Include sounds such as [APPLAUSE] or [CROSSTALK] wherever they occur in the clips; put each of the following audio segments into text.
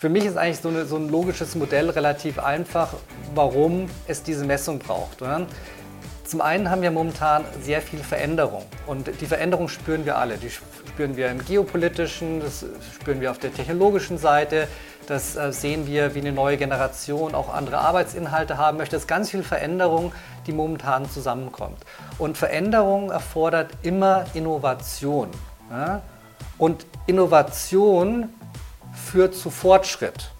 für mich ist eigentlich so, eine, so, ein logisches Modell relativ einfach, warum es diese Messung braucht. Oder? Zum einen haben wir momentan sehr viel Veränderung und die Veränderung spüren wir alle. Die spüren wir im geopolitischen, das spüren wir auf der technologischen Seite, das äh, sehen wir, wie eine neue Generation auch andere Arbeitsinhalte haben möchte. Es ist ganz viel Veränderung, die momentan zusammenkommt. Und Veränderung erfordert immer Innovation. Ja? Und Innovation führt zu Fortschritt.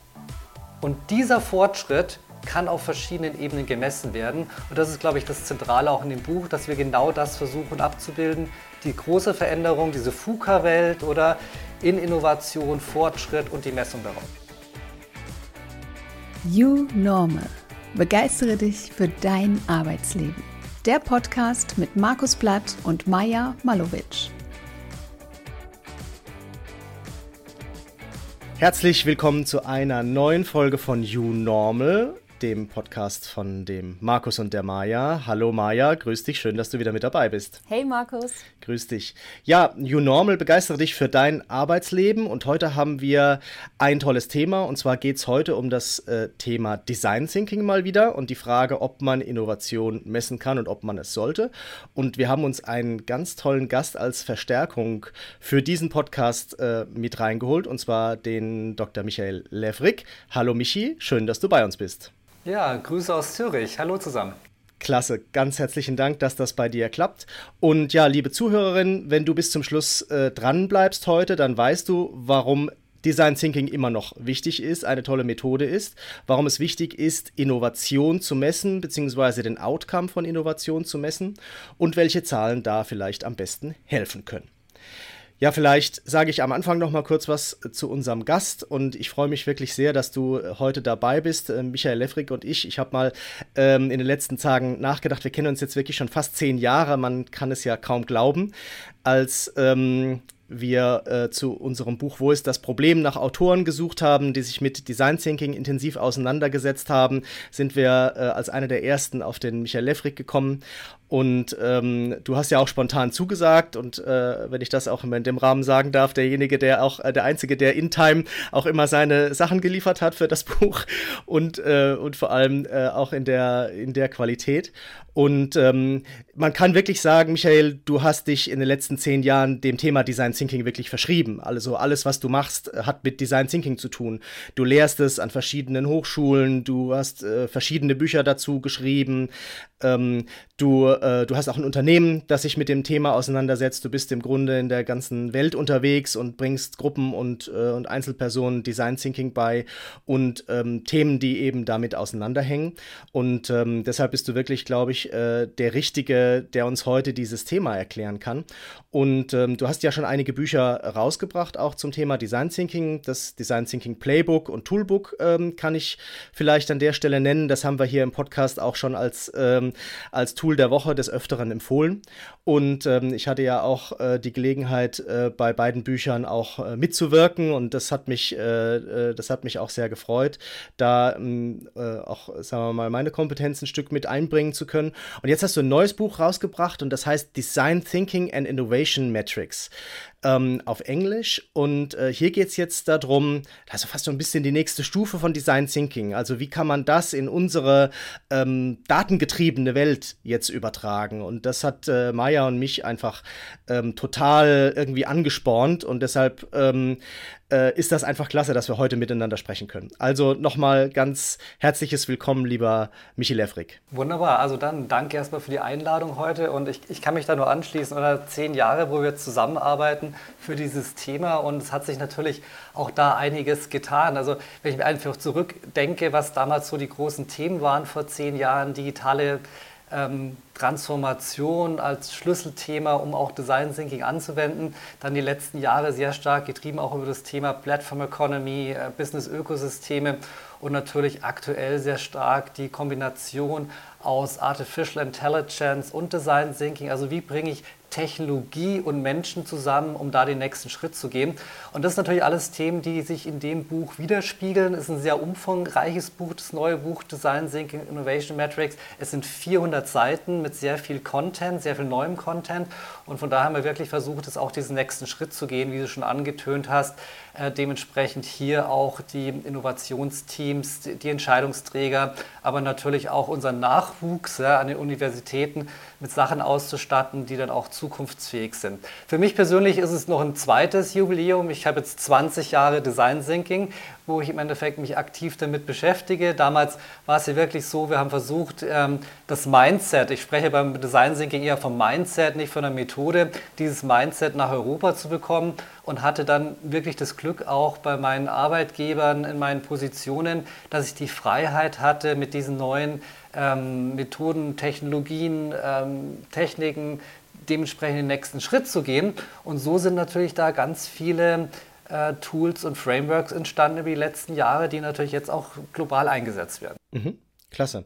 Und dieser Fortschritt kann auf verschiedenen Ebenen gemessen werden. Und das ist, glaube ich, das Zentrale auch in dem Buch, dass wir genau das versuchen abzubilden. Die große Veränderung, diese FUKA-Welt oder in Innovation, Fortschritt und die Messung darauf. You Normal. Begeistere dich für dein Arbeitsleben. Der Podcast mit Markus Blatt und Maja Malowitsch. Herzlich willkommen zu einer neuen Folge von You Normal dem Podcast von dem Markus und der Maja. Hallo Maja, grüß dich, schön, dass du wieder mit dabei bist. Hey Markus. Grüß dich. Ja, You Normal begeistere dich für dein Arbeitsleben und heute haben wir ein tolles Thema und zwar geht es heute um das äh, Thema Design Thinking mal wieder und die Frage, ob man Innovation messen kann und ob man es sollte. Und wir haben uns einen ganz tollen Gast als Verstärkung für diesen Podcast äh, mit reingeholt und zwar den Dr. Michael Levrik. Hallo Michi, schön, dass du bei uns bist. Ja, Grüße aus Zürich. Hallo zusammen. Klasse, ganz herzlichen Dank, dass das bei dir klappt. Und ja, liebe Zuhörerin, wenn du bis zum Schluss äh, dran bleibst heute, dann weißt du, warum Design Thinking immer noch wichtig ist, eine tolle Methode ist, warum es wichtig ist, Innovation zu messen, beziehungsweise den Outcome von Innovation zu messen und welche Zahlen da vielleicht am besten helfen können. Ja, vielleicht sage ich am Anfang noch mal kurz was zu unserem Gast. Und ich freue mich wirklich sehr, dass du heute dabei bist, äh, Michael Leffrig und ich. Ich habe mal ähm, in den letzten Tagen nachgedacht, wir kennen uns jetzt wirklich schon fast zehn Jahre, man kann es ja kaum glauben, als ähm, wir äh, zu unserem Buch Wo ist das Problem? nach Autoren gesucht haben, die sich mit Design Thinking intensiv auseinandergesetzt haben, sind wir äh, als einer der ersten auf den Michael Leffrig gekommen und ähm, du hast ja auch spontan zugesagt und äh, wenn ich das auch in dem Rahmen sagen darf, derjenige, der auch äh, der einzige, der in Time auch immer seine Sachen geliefert hat für das [LAUGHS] Buch und äh, und vor allem äh, auch in der in der Qualität. Und ähm, man kann wirklich sagen, Michael, du hast dich in den letzten zehn Jahren dem Thema Design Thinking wirklich verschrieben. Also alles, was du machst, hat mit Design Thinking zu tun. Du lehrst es an verschiedenen Hochschulen, du hast äh, verschiedene Bücher dazu geschrieben. Ähm, du, äh, du hast auch ein Unternehmen, das sich mit dem Thema auseinandersetzt. Du bist im Grunde in der ganzen Welt unterwegs und bringst Gruppen und, äh, und Einzelpersonen Design Thinking bei und ähm, Themen, die eben damit auseinanderhängen. Und ähm, deshalb bist du wirklich, glaube ich, äh, der Richtige, der uns heute dieses Thema erklären kann. Und ähm, du hast ja schon einige Bücher rausgebracht, auch zum Thema Design Thinking. Das Design Thinking Playbook und Toolbook ähm, kann ich vielleicht an der Stelle nennen. Das haben wir hier im Podcast auch schon als ähm, als Tool der Woche des Öfteren empfohlen. Und ähm, ich hatte ja auch äh, die Gelegenheit, äh, bei beiden Büchern auch äh, mitzuwirken und das hat mich, äh, äh, das hat mich auch sehr gefreut, da ähm, äh, auch, sagen wir mal, meine Kompetenz ein Stück mit einbringen zu können. Und jetzt hast du ein neues Buch rausgebracht und das heißt Design Thinking and Innovation Metrics ähm, auf Englisch. Und äh, hier geht es jetzt darum, also fast so ein bisschen die nächste Stufe von Design Thinking. Also wie kann man das in unsere ähm, datengetriebene Welt jetzt übertragen? Und das hat äh, Maya und mich einfach ähm, total irgendwie angespornt und deshalb ähm, äh, ist das einfach klasse, dass wir heute miteinander sprechen können. Also nochmal ganz herzliches Willkommen, lieber Michi Levrik. Wunderbar, also dann danke erstmal für die Einladung heute und ich, ich kann mich da nur anschließen. Oder zehn Jahre, wo wir zusammenarbeiten für dieses Thema und es hat sich natürlich auch da einiges getan. Also wenn ich mir einfach zurückdenke, was damals so die großen Themen waren vor zehn Jahren, digitale ähm, Transformation als Schlüsselthema, um auch Design Thinking anzuwenden. Dann die letzten Jahre sehr stark getrieben auch über das Thema Platform Economy, äh, Business Ökosysteme und natürlich aktuell sehr stark die Kombination aus Artificial Intelligence und Design Thinking. Also wie bringe ich Technologie und Menschen zusammen, um da den nächsten Schritt zu gehen. Und das sind natürlich alles Themen, die sich in dem Buch widerspiegeln. Es ist ein sehr umfangreiches Buch, das neue Buch Design Thinking Innovation Metrics. Es sind 400 Seiten mit sehr viel Content, sehr viel neuem Content. Und von daher haben wir wirklich versucht, es auch diesen nächsten Schritt zu gehen, wie du schon angetönt hast äh, dementsprechend hier auch die Innovationsteams, die, die Entscheidungsträger, aber natürlich auch unseren Nachwuchs ja, an den Universitäten mit Sachen auszustatten, die dann auch zukunftsfähig sind. Für mich persönlich ist es noch ein zweites Jubiläum. Ich habe jetzt 20 Jahre Design Thinking, wo ich im Endeffekt mich aktiv damit beschäftige. Damals war es ja wirklich so, wir haben versucht, ähm, das Mindset, ich spreche beim Design Thinking eher vom Mindset, nicht von der Methode, dieses Mindset nach Europa zu bekommen und hatte dann wirklich das Glück auch bei meinen Arbeitgebern in meinen Positionen, dass ich die Freiheit hatte, mit diesen neuen ähm, Methoden, Technologien, ähm, Techniken dementsprechend den nächsten Schritt zu gehen. Und so sind natürlich da ganz viele Tools und Frameworks entstanden über die letzten Jahre, die natürlich jetzt auch global eingesetzt werden. Mhm, klasse.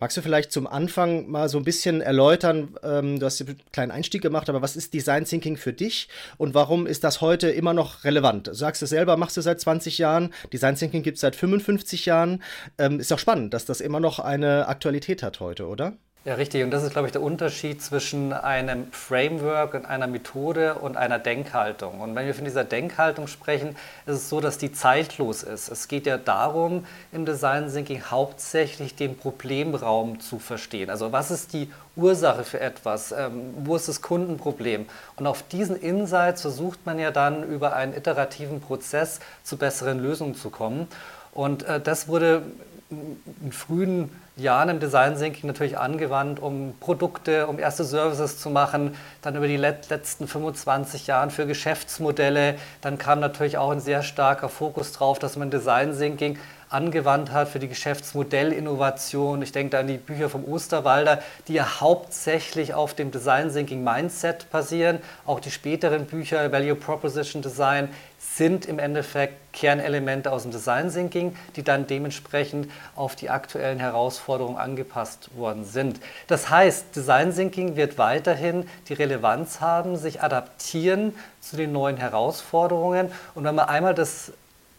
Magst du vielleicht zum Anfang mal so ein bisschen erläutern, ähm, du hast einen kleinen Einstieg gemacht, aber was ist Design Thinking für dich und warum ist das heute immer noch relevant? Du sagst es selber, machst du seit 20 Jahren, Design Thinking gibt es seit 55 Jahren. Ähm, ist doch spannend, dass das immer noch eine Aktualität hat heute, oder? Ja, richtig. Und das ist, glaube ich, der Unterschied zwischen einem Framework und einer Methode und einer Denkhaltung. Und wenn wir von dieser Denkhaltung sprechen, ist es so, dass die zeitlos ist. Es geht ja darum, im Design Thinking hauptsächlich den Problemraum zu verstehen. Also was ist die Ursache für etwas? Ähm, wo ist das Kundenproblem? Und auf diesen Insights versucht man ja dann über einen iterativen Prozess zu besseren Lösungen zu kommen. Und äh, das wurde in frühen Jahren im Design Thinking natürlich angewandt, um Produkte, um erste Services zu machen. Dann über die letzten 25 Jahre für Geschäftsmodelle. Dann kam natürlich auch ein sehr starker Fokus drauf, dass man Design Thinking angewandt hat für die Geschäftsmodellinnovation. Ich denke da an die Bücher vom Osterwalder, die ja hauptsächlich auf dem Design Thinking Mindset basieren. Auch die späteren Bücher Value Proposition Design sind im Endeffekt Kernelemente aus dem Design Thinking, die dann dementsprechend auf die aktuellen Herausforderungen angepasst worden sind. Das heißt, Design Thinking wird weiterhin die Relevanz haben, sich adaptieren zu den neuen Herausforderungen. Und wenn man einmal das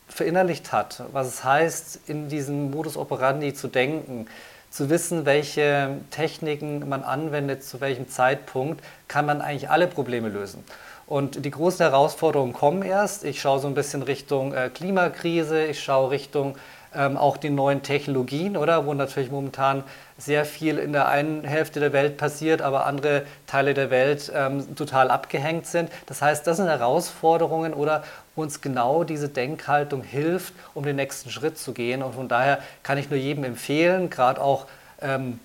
verinnerlicht hat, was es heißt, in diesem Modus operandi zu denken, zu wissen, welche Techniken man anwendet, zu welchem Zeitpunkt, kann man eigentlich alle Probleme lösen. Und die großen Herausforderungen kommen erst. Ich schaue so ein bisschen Richtung äh, Klimakrise, ich schaue Richtung ähm, auch die neuen Technologien, oder? Wo natürlich momentan sehr viel in der einen Hälfte der Welt passiert, aber andere Teile der Welt ähm, total abgehängt sind. Das heißt, das sind Herausforderungen oder uns genau diese Denkhaltung hilft, um den nächsten Schritt zu gehen. Und von daher kann ich nur jedem empfehlen, gerade auch ähm,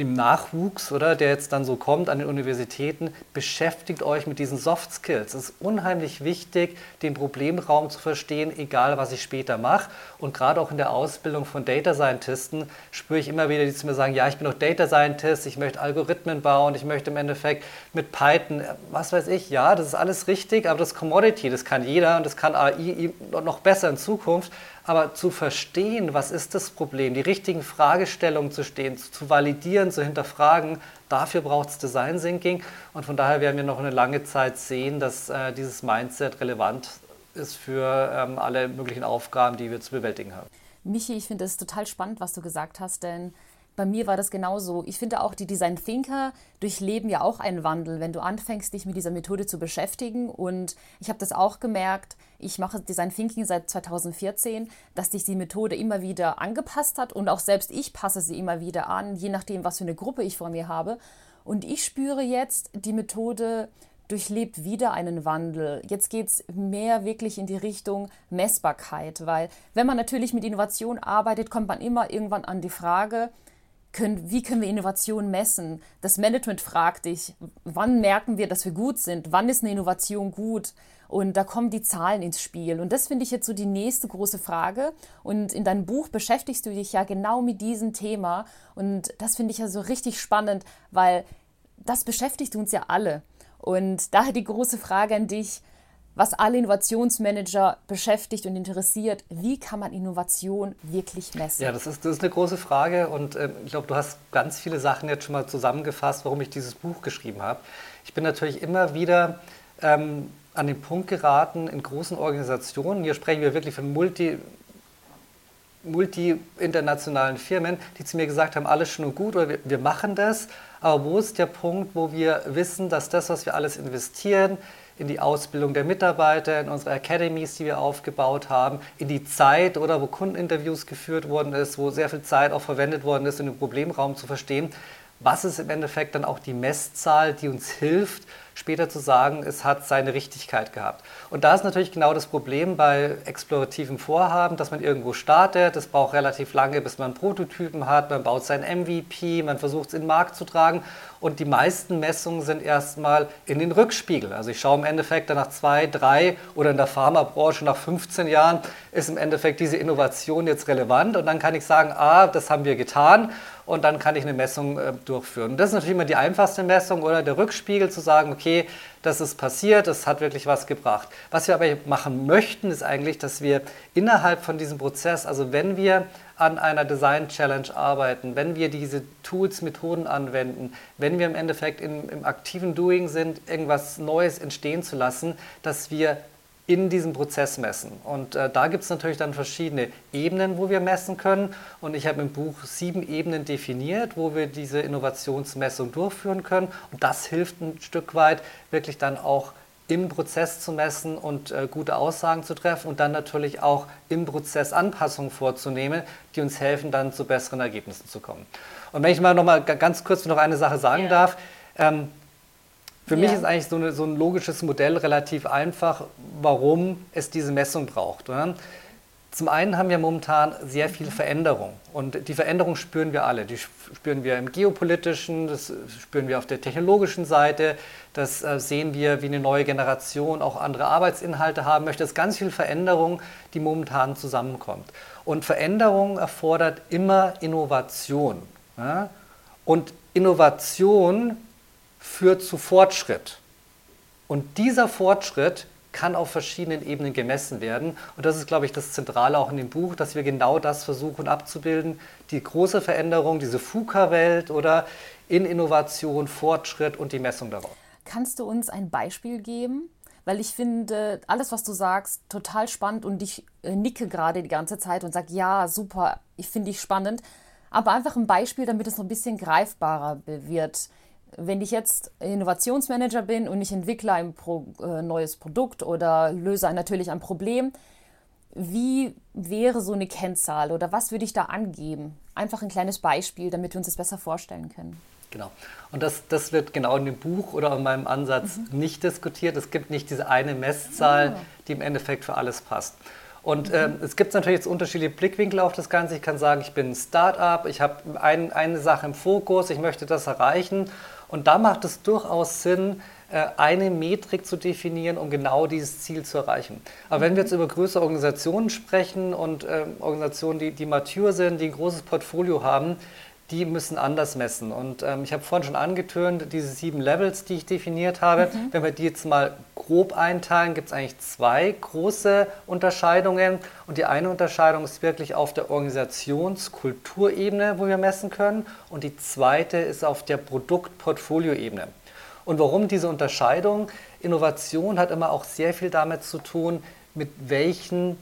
dem Nachwuchs, oder, der jetzt dann so kommt an den Universitäten, beschäftigt euch mit diesen Soft Skills. Es ist unheimlich wichtig, den Problemraum zu verstehen, egal was ich später mache. Und gerade auch in der Ausbildung von Data Scientisten spüre ich immer wieder, die zu mir sagen, ja, ich bin doch Data Scientist, ich möchte Algorithmen bauen, ich möchte im Endeffekt mit Python, was weiß ich, ja, das ist alles richtig, aber das Commodity, das kann jeder und das kann AI noch besser in Zukunft. Aber zu verstehen, was ist das Problem, die richtigen Fragestellungen zu stehen, zu validieren, zu hinterfragen, dafür braucht es Design Thinking. Und von daher werden wir noch eine lange Zeit sehen, dass äh, dieses Mindset relevant ist für ähm, alle möglichen Aufgaben, die wir zu bewältigen haben. Michi, ich finde es total spannend, was du gesagt hast, denn bei mir war das genauso. Ich finde auch, die Design Thinker durchleben ja auch einen Wandel, wenn du anfängst, dich mit dieser Methode zu beschäftigen. Und ich habe das auch gemerkt. Ich mache Design Thinking seit 2014, dass sich die Methode immer wieder angepasst hat und auch selbst ich passe sie immer wieder an, je nachdem, was für eine Gruppe ich vor mir habe. Und ich spüre jetzt, die Methode durchlebt wieder einen Wandel. Jetzt geht es mehr wirklich in die Richtung Messbarkeit, weil wenn man natürlich mit Innovation arbeitet, kommt man immer irgendwann an die Frage, können, wie können wir Innovation messen? Das Management fragt dich, wann merken wir, dass wir gut sind? Wann ist eine Innovation gut? Und da kommen die Zahlen ins Spiel. Und das finde ich jetzt so die nächste große Frage. Und in deinem Buch beschäftigst du dich ja genau mit diesem Thema. Und das finde ich ja so richtig spannend, weil das beschäftigt uns ja alle. Und daher die große Frage an dich, was alle Innovationsmanager beschäftigt und interessiert. Wie kann man Innovation wirklich messen? Ja, das ist, das ist eine große Frage und äh, ich glaube, du hast ganz viele Sachen jetzt schon mal zusammengefasst, warum ich dieses Buch geschrieben habe. Ich bin natürlich immer wieder ähm, an den Punkt geraten in großen Organisationen. Hier sprechen wir wirklich von multi multi-internationalen Firmen, die zu mir gesagt haben, alles schon und gut oder wir, wir machen das, aber wo ist der Punkt, wo wir wissen, dass das, was wir alles investieren, in die Ausbildung der Mitarbeiter, in unsere Academies, die wir aufgebaut haben, in die Zeit oder wo Kundeninterviews geführt worden ist, wo sehr viel Zeit auch verwendet worden ist, um den Problemraum zu verstehen. Was ist im Endeffekt dann auch die Messzahl, die uns hilft, später zu sagen, es hat seine Richtigkeit gehabt. Und da ist natürlich genau das Problem bei explorativen Vorhaben, dass man irgendwo startet, es braucht relativ lange, bis man Prototypen hat, man baut sein MVP, man versucht es in den Markt zu tragen. Und die meisten Messungen sind erstmal in den Rückspiegel. Also ich schaue im Endeffekt dann nach zwei, drei oder in der Pharmabranche nach 15 Jahren ist im Endeffekt diese Innovation jetzt relevant. Und dann kann ich sagen, ah, das haben wir getan und dann kann ich eine Messung äh, durchführen. Das ist natürlich immer die einfachste Messung oder der Rückspiegel zu sagen, okay, das ist passiert, das hat wirklich was gebracht. Was wir aber machen möchten, ist eigentlich, dass wir innerhalb von diesem Prozess, also wenn wir an einer Design Challenge arbeiten, wenn wir diese Tools, Methoden anwenden, wenn wir im Endeffekt im, im aktiven Doing sind, irgendwas Neues entstehen zu lassen, dass wir in diesem Prozess messen. Und äh, da gibt es natürlich dann verschiedene Ebenen, wo wir messen können. Und ich habe im Buch sieben Ebenen definiert, wo wir diese Innovationsmessung durchführen können. Und das hilft ein Stück weit, wirklich dann auch im Prozess zu messen und äh, gute Aussagen zu treffen und dann natürlich auch im Prozess Anpassungen vorzunehmen, die uns helfen, dann zu besseren Ergebnissen zu kommen. Und wenn ich mal noch mal ganz kurz noch eine Sache sagen ja. darf, ähm, für ja. mich ist eigentlich so, eine, so, ein logisches Modell relativ einfach, warum es diese Messung braucht. Oder? Zum einen haben wir momentan sehr viel Veränderung und die Veränderung spüren wir alle. Die spüren wir im geopolitischen, das spüren wir auf der technologischen Seite, das äh, sehen wir, wie eine neue Generation auch andere Arbeitsinhalte haben möchte. Das ist ganz viel Veränderung, die momentan zusammenkommt. Und Veränderung erfordert immer Innovation. Und Innovation führt zu Fortschritt. Und dieser Fortschritt kann auf verschiedenen Ebenen gemessen werden. Und das ist, glaube ich, das Zentrale auch in dem Buch, dass wir genau das versuchen abzubilden. Die große Veränderung, diese FUKA-Welt oder in Innovation, Fortschritt und die Messung darauf. Kannst du uns ein Beispiel geben? Weil ich finde alles, was du sagst, total spannend und ich äh, nicke gerade die ganze Zeit und sage, ja, super, ich finde ich spannend. Aber einfach ein Beispiel, damit es noch ein bisschen greifbarer wird wenn ich jetzt Innovationsmanager bin und ich entwickle ein Pro, äh, neues Produkt oder löse natürlich ein Problem, wie wäre so eine Kennzahl oder was würde ich da angeben? Einfach ein kleines Beispiel, damit wir uns das besser vorstellen können. Genau. Und das, das wird genau in dem Buch oder in meinem Ansatz mhm. nicht diskutiert. Es gibt nicht diese eine Messzahl, oh. die im Endeffekt für alles passt. Und mhm. ähm, es gibt natürlich jetzt unterschiedliche Blickwinkel auf das Ganze. Ich kann sagen, ich bin ein Start-up, ich habe ein, eine Sache im Fokus, ich möchte das erreichen und da macht es durchaus Sinn, äh, eine Metrik zu definieren, um genau dieses Ziel zu erreichen. Aber wenn wir jetzt über größere Organisationen sprechen und äh, Organisationen, die, die mature sind, die ein großes Portfolio haben, die müssen anders messen. Und ähm, ich habe vorhin schon angetönt, diese sieben Levels, die ich definiert habe, mhm. wenn wir die jetzt mal grob einteilen, gibt es eigentlich zwei große Unterscheidungen. Und die eine Unterscheidung ist wirklich auf der Organisationskulturebene, wo wir messen können. Und die zweite ist auf der Produktportfolioebene. Und warum diese Unterscheidung? Innovation hat immer auch sehr viel damit zu tun, mit welchen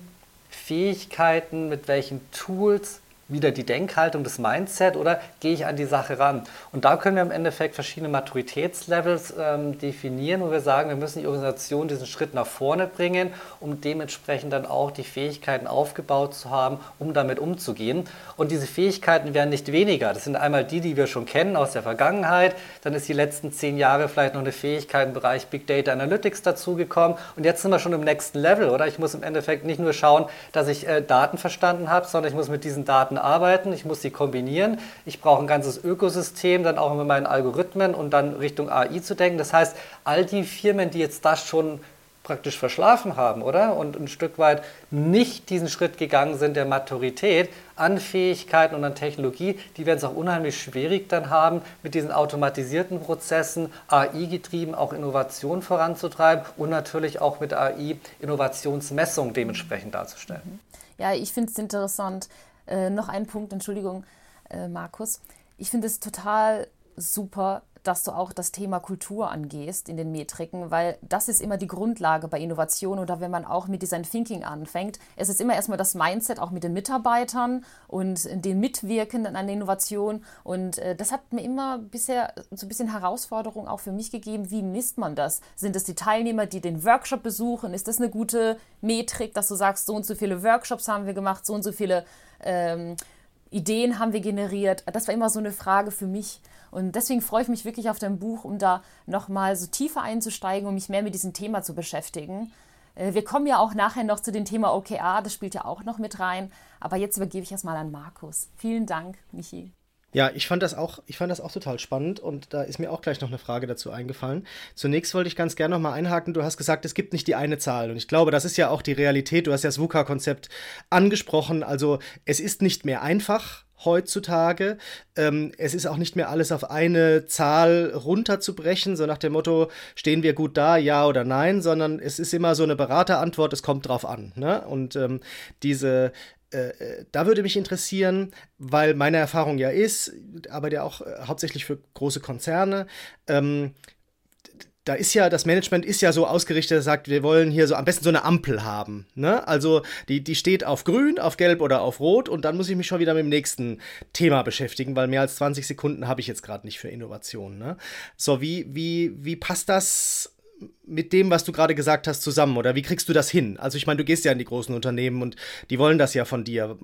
Fähigkeiten, mit welchen Tools wieder die Denkhaltung, das Mindset oder gehe ich an die Sache ran? Und da können wir im Endeffekt verschiedene Maturitätslevels ähm, definieren, wo wir sagen, wir müssen die Organisation diesen Schritt nach vorne bringen, um dementsprechend dann auch die Fähigkeiten aufgebaut zu haben, um damit umzugehen. Und diese Fähigkeiten werden nicht weniger. Das sind einmal die, die wir schon kennen aus der Vergangenheit. Dann ist die letzten zehn Jahre vielleicht noch eine Fähigkeit im Bereich Big Data Analytics dazugekommen. Und jetzt sind wir schon im nächsten Level, oder? Ich muss im Endeffekt nicht nur schauen, dass ich äh, Daten verstanden habe, sondern ich muss mit diesen Daten arbeiten, ich muss sie kombinieren, ich brauche ein ganzes Ökosystem, dann auch mit meinen Algorithmen und dann Richtung AI zu denken. Das heißt, all die Firmen, die jetzt das schon praktisch verschlafen haben, oder? Und ein Stück weit nicht diesen Schritt gegangen sind der Maturität an Fähigkeiten und an Technologie, die werden es auch unheimlich schwierig dann haben, mit diesen automatisierten Prozessen AI-getrieben auch Innovation voranzutreiben und natürlich auch mit AI Innovationsmessung dementsprechend darzustellen. Ja, ich finde es interessant, äh, noch ein Punkt, Entschuldigung, äh, Markus. Ich finde es total super, dass du auch das Thema Kultur angehst in den Metriken, weil das ist immer die Grundlage bei Innovation oder wenn man auch mit Design Thinking anfängt. Es ist immer erstmal das Mindset auch mit den Mitarbeitern und den Mitwirkenden an der Innovation und äh, das hat mir immer bisher so ein bisschen Herausforderung auch für mich gegeben, wie misst man das? Sind es die Teilnehmer, die den Workshop besuchen? Ist das eine gute Metrik, dass du sagst, so und so viele Workshops haben wir gemacht, so und so viele ähm, Ideen haben wir generiert? Das war immer so eine Frage für mich. Und deswegen freue ich mich wirklich auf dein Buch, um da nochmal so tiefer einzusteigen, um mich mehr mit diesem Thema zu beschäftigen. Äh, wir kommen ja auch nachher noch zu dem Thema OKR, das spielt ja auch noch mit rein. Aber jetzt übergebe ich erstmal an Markus. Vielen Dank, Michi. Ja, ich fand das auch, ich fand das auch total spannend und da ist mir auch gleich noch eine Frage dazu eingefallen. Zunächst wollte ich ganz gerne noch mal einhaken. Du hast gesagt, es gibt nicht die eine Zahl und ich glaube, das ist ja auch die Realität. Du hast ja das VUCA-Konzept angesprochen. Also es ist nicht mehr einfach heutzutage. Ähm, es ist auch nicht mehr alles auf eine Zahl runterzubrechen, so nach dem Motto, stehen wir gut da, ja oder nein, sondern es ist immer so eine Beraterantwort, es kommt drauf an. Ne? Und ähm, diese äh, äh, da würde mich interessieren, weil meine Erfahrung ja ist, aber ja auch äh, hauptsächlich für große Konzerne, ähm, da ist ja, das Management ist ja so ausgerichtet, sagt, wir wollen hier so am besten so eine Ampel haben. Ne? Also die, die steht auf grün, auf gelb oder auf rot und dann muss ich mich schon wieder mit dem nächsten Thema beschäftigen, weil mehr als 20 Sekunden habe ich jetzt gerade nicht für Innovation. Ne? So, wie, wie, wie passt das mit dem, was du gerade gesagt hast, zusammen? Oder wie kriegst du das hin? Also ich meine, du gehst ja in die großen Unternehmen und die wollen das ja von dir.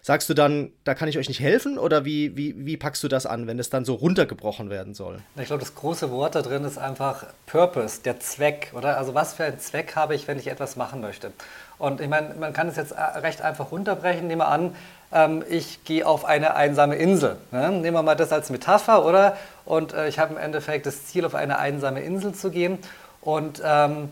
Sagst du dann, da kann ich euch nicht helfen? Oder wie, wie, wie packst du das an, wenn es dann so runtergebrochen werden soll? Ich glaube, das große Wort da drin ist einfach Purpose, der Zweck. Oder? Also was für einen Zweck habe ich, wenn ich etwas machen möchte? Und ich meine, man kann es jetzt recht einfach runterbrechen. Nehmen wir an, ähm, ich gehe auf eine einsame Insel. Ne? Nehmen wir mal das als Metapher, oder? Und äh, ich habe im Endeffekt das Ziel, auf eine einsame Insel zu gehen. Und ähm,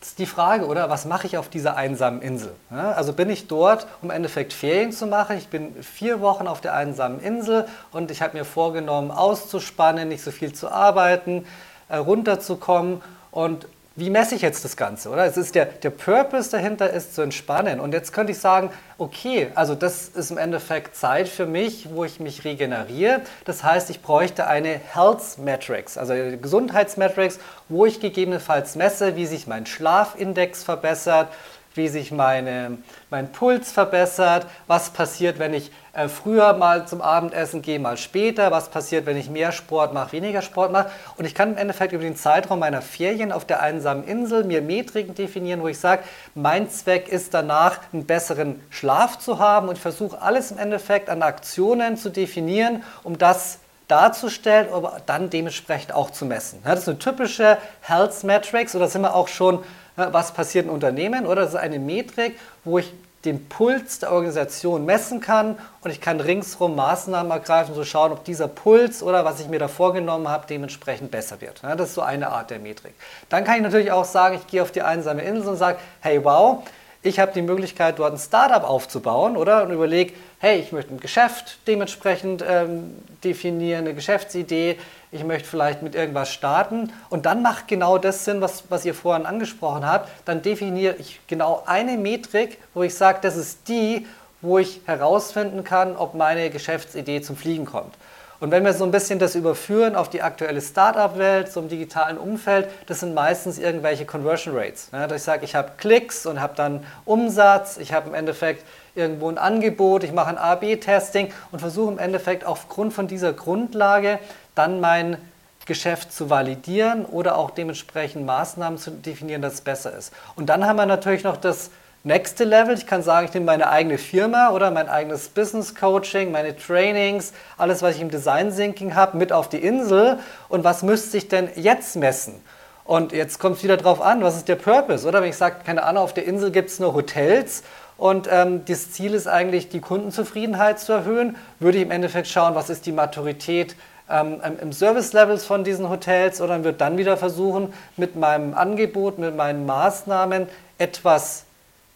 das ist die Frage, oder? Was mache ich auf dieser einsamen Insel? Ja, also bin ich dort, um im Endeffekt Ferien zu machen? Ich bin vier Wochen auf der einsamen Insel und ich habe mir vorgenommen, auszuspannen, nicht so viel zu arbeiten, äh, runterzukommen. Und wie messe ich jetzt das Ganze, oder? Es ist der, der Purpose dahinter ist zu entspannen. Und jetzt könnte ich sagen, okay, also das ist im Endeffekt Zeit für mich, wo ich mich regeneriere. Das heißt, ich bräuchte eine Health Metrics, also eine Gesundheitsmetrics, wo ich gegebenenfalls messe, wie sich mein Schlafindex verbessert, wie sich meine, mein Puls verbessert, was passiert, wenn ich äh, früher mal zum Abendessen gehe, mal später, was passiert, wenn ich mehr Sport mache, weniger Sport mache. Und ich kann im Endeffekt über den Zeitraum meiner Ferien auf der einsamen Insel mir Metriken definieren, wo ich sage, mein Zweck ist danach, einen besseren Schlaf zu haben und versuche alles im Endeffekt an Aktionen zu definieren, um das darzustellen, aber dann dementsprechend auch zu messen. Das ist eine typische Health Metrics oder sind wir auch schon was passiert in Unternehmen, oder? Das ist eine Metrik, wo ich den Puls der Organisation messen kann und ich kann ringsherum Maßnahmen ergreifen, so schauen, ob dieser Puls oder was ich mir da vorgenommen habe, dementsprechend besser wird. das ist so eine Art der Metrik. Dann kann ich natürlich auch sagen, ich gehe auf die einsame Insel und sage, hey wow, ich habe die Möglichkeit, dort ein Startup aufzubauen, oder? Und überlege, hey, ich möchte ein Geschäft dementsprechend ähm, definieren, eine Geschäftsidee, ich möchte vielleicht mit irgendwas starten und dann macht genau das Sinn, was, was ihr vorhin angesprochen habt. Dann definiere ich genau eine Metrik, wo ich sage, das ist die, wo ich herausfinden kann, ob meine Geschäftsidee zum Fliegen kommt. Und wenn wir so ein bisschen das überführen auf die aktuelle Startup-Welt, so im digitalen Umfeld, das sind meistens irgendwelche Conversion Rates. Ja, dass ich sage, ich habe Klicks und habe dann Umsatz, ich habe im Endeffekt irgendwo ein Angebot, ich mache ein A-B-Testing und versuche im Endeffekt aufgrund von dieser Grundlage dann mein Geschäft zu validieren oder auch dementsprechend Maßnahmen zu definieren, dass es besser ist. Und dann haben wir natürlich noch das nächste Level. Ich kann sagen, ich nehme meine eigene Firma oder mein eigenes Business Coaching, meine Trainings, alles, was ich im Design Thinking habe, mit auf die Insel. Und was müsste ich denn jetzt messen? Und jetzt kommt es wieder darauf an, was ist der Purpose? Oder wenn ich sage, keine Ahnung, auf der Insel gibt es nur Hotels und ähm, das Ziel ist eigentlich, die Kundenzufriedenheit zu erhöhen, würde ich im Endeffekt schauen, was ist die Maturität ähm, im Service-Levels von diesen Hotels oder wird dann wieder versuchen, mit meinem Angebot, mit meinen Maßnahmen etwas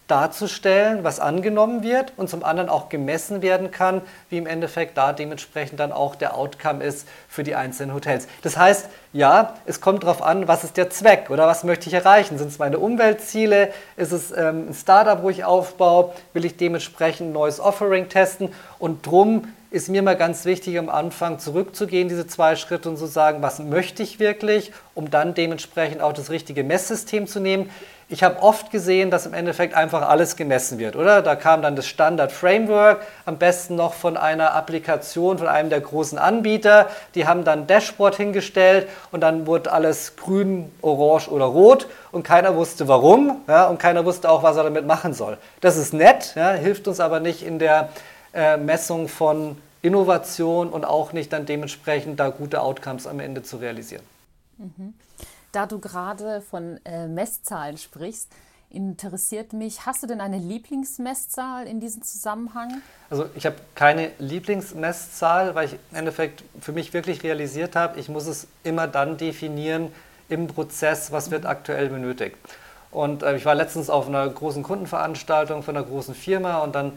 darzustellen, was angenommen wird und zum anderen auch gemessen werden kann, wie im Endeffekt da dementsprechend dann auch der Outcome ist für die einzelnen Hotels. Das heißt, ja, es kommt darauf an, was ist der Zweck oder was möchte ich erreichen? Sind es meine Umweltziele? Ist es ähm, ein Startup, wo ich aufbaue? Will ich dementsprechend ein neues Offering testen? Und drum ist mir mal ganz wichtig, am Anfang zurückzugehen, diese zwei Schritte und zu sagen, was möchte ich wirklich, um dann dementsprechend auch das richtige Messsystem zu nehmen. Ich habe oft gesehen, dass im Endeffekt einfach alles gemessen wird, oder? Da kam dann das Standard Framework, am besten noch von einer Applikation, von einem der großen Anbieter. Die haben dann ein Dashboard hingestellt und dann wurde alles grün, orange oder rot und keiner wusste warum ja, und keiner wusste auch, was er damit machen soll. Das ist nett, ja, hilft uns aber nicht in der äh, Messung von Innovation und auch nicht dann dementsprechend da gute Outcomes am Ende zu realisieren. Mhm. Da du gerade von äh, Messzahlen sprichst, interessiert mich, hast du denn eine Lieblingsmesszahl in diesem Zusammenhang? Also ich habe keine Lieblingsmesszahl, weil ich im Endeffekt für mich wirklich realisiert habe, ich muss es immer dann definieren im Prozess, was wird aktuell benötigt. Und äh, ich war letztens auf einer großen Kundenveranstaltung von einer großen Firma und dann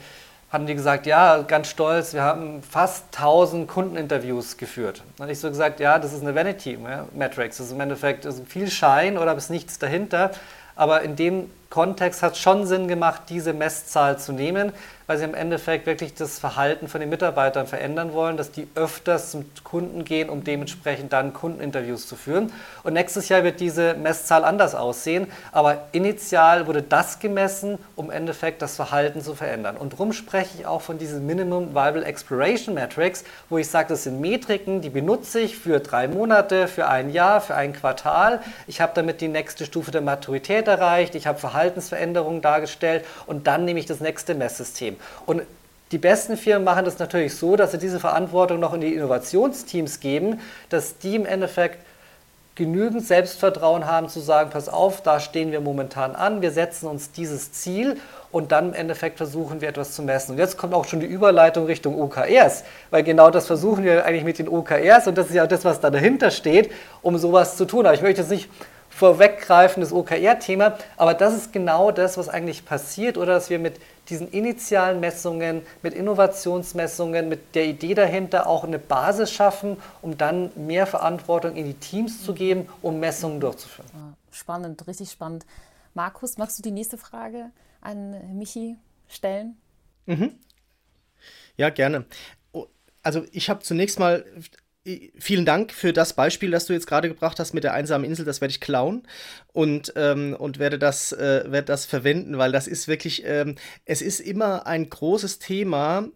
hatten die gesagt, ja, ganz stolz, wir haben fast 1000 Kundeninterviews geführt. Und ich so gesagt, ja, das ist eine Vanity Metrics, das ist im Endeffekt viel Schein oder ist nichts dahinter. Aber in dem Kontext hat es schon Sinn gemacht, diese Messzahl zu nehmen, weil sie im Endeffekt wirklich das Verhalten von den Mitarbeitern verändern wollen, dass die öfters zum Kunden gehen, um dementsprechend dann Kundeninterviews zu führen. Und nächstes Jahr wird diese Messzahl anders aussehen, aber initial wurde das gemessen, um im Endeffekt das Verhalten zu verändern. Und darum spreche ich auch von diesen Minimum Viable Exploration Metrics, wo ich sage, das sind Metriken, die benutze ich für drei Monate, für ein Jahr, für ein Quartal. Ich habe damit die nächste Stufe der Maturität erreicht, ich habe Verhaltensveränderungen dargestellt und dann nehme ich das nächste Messsystem. Und die besten Firmen machen das natürlich so, dass sie diese Verantwortung noch in die Innovationsteams geben, dass die im Endeffekt genügend Selbstvertrauen haben zu sagen, pass auf, da stehen wir momentan an, wir setzen uns dieses Ziel und dann im Endeffekt versuchen wir etwas zu messen. Und jetzt kommt auch schon die Überleitung Richtung OKRs, weil genau das versuchen wir eigentlich mit den OKRs und das ist ja das, was da dahinter steht, um sowas zu tun. Aber ich möchte jetzt nicht vorweggreifen, das OKR-Thema, aber das ist genau das, was eigentlich passiert oder dass wir mit diesen initialen Messungen, mit Innovationsmessungen, mit der Idee dahinter auch eine Basis schaffen, um dann mehr Verantwortung in die Teams zu geben, um Messungen durchzuführen. Spannend, richtig spannend. Markus, magst du die nächste Frage an Michi stellen? Mhm. Ja, gerne. Oh, also ich habe zunächst mal vielen Dank für das Beispiel, das du jetzt gerade gebracht hast mit der einsamen Insel. Das werde ich klauen und, ähm, und werde, das, äh, werde das verwenden, weil das ist wirklich, ähm, es ist immer ein großes Thema,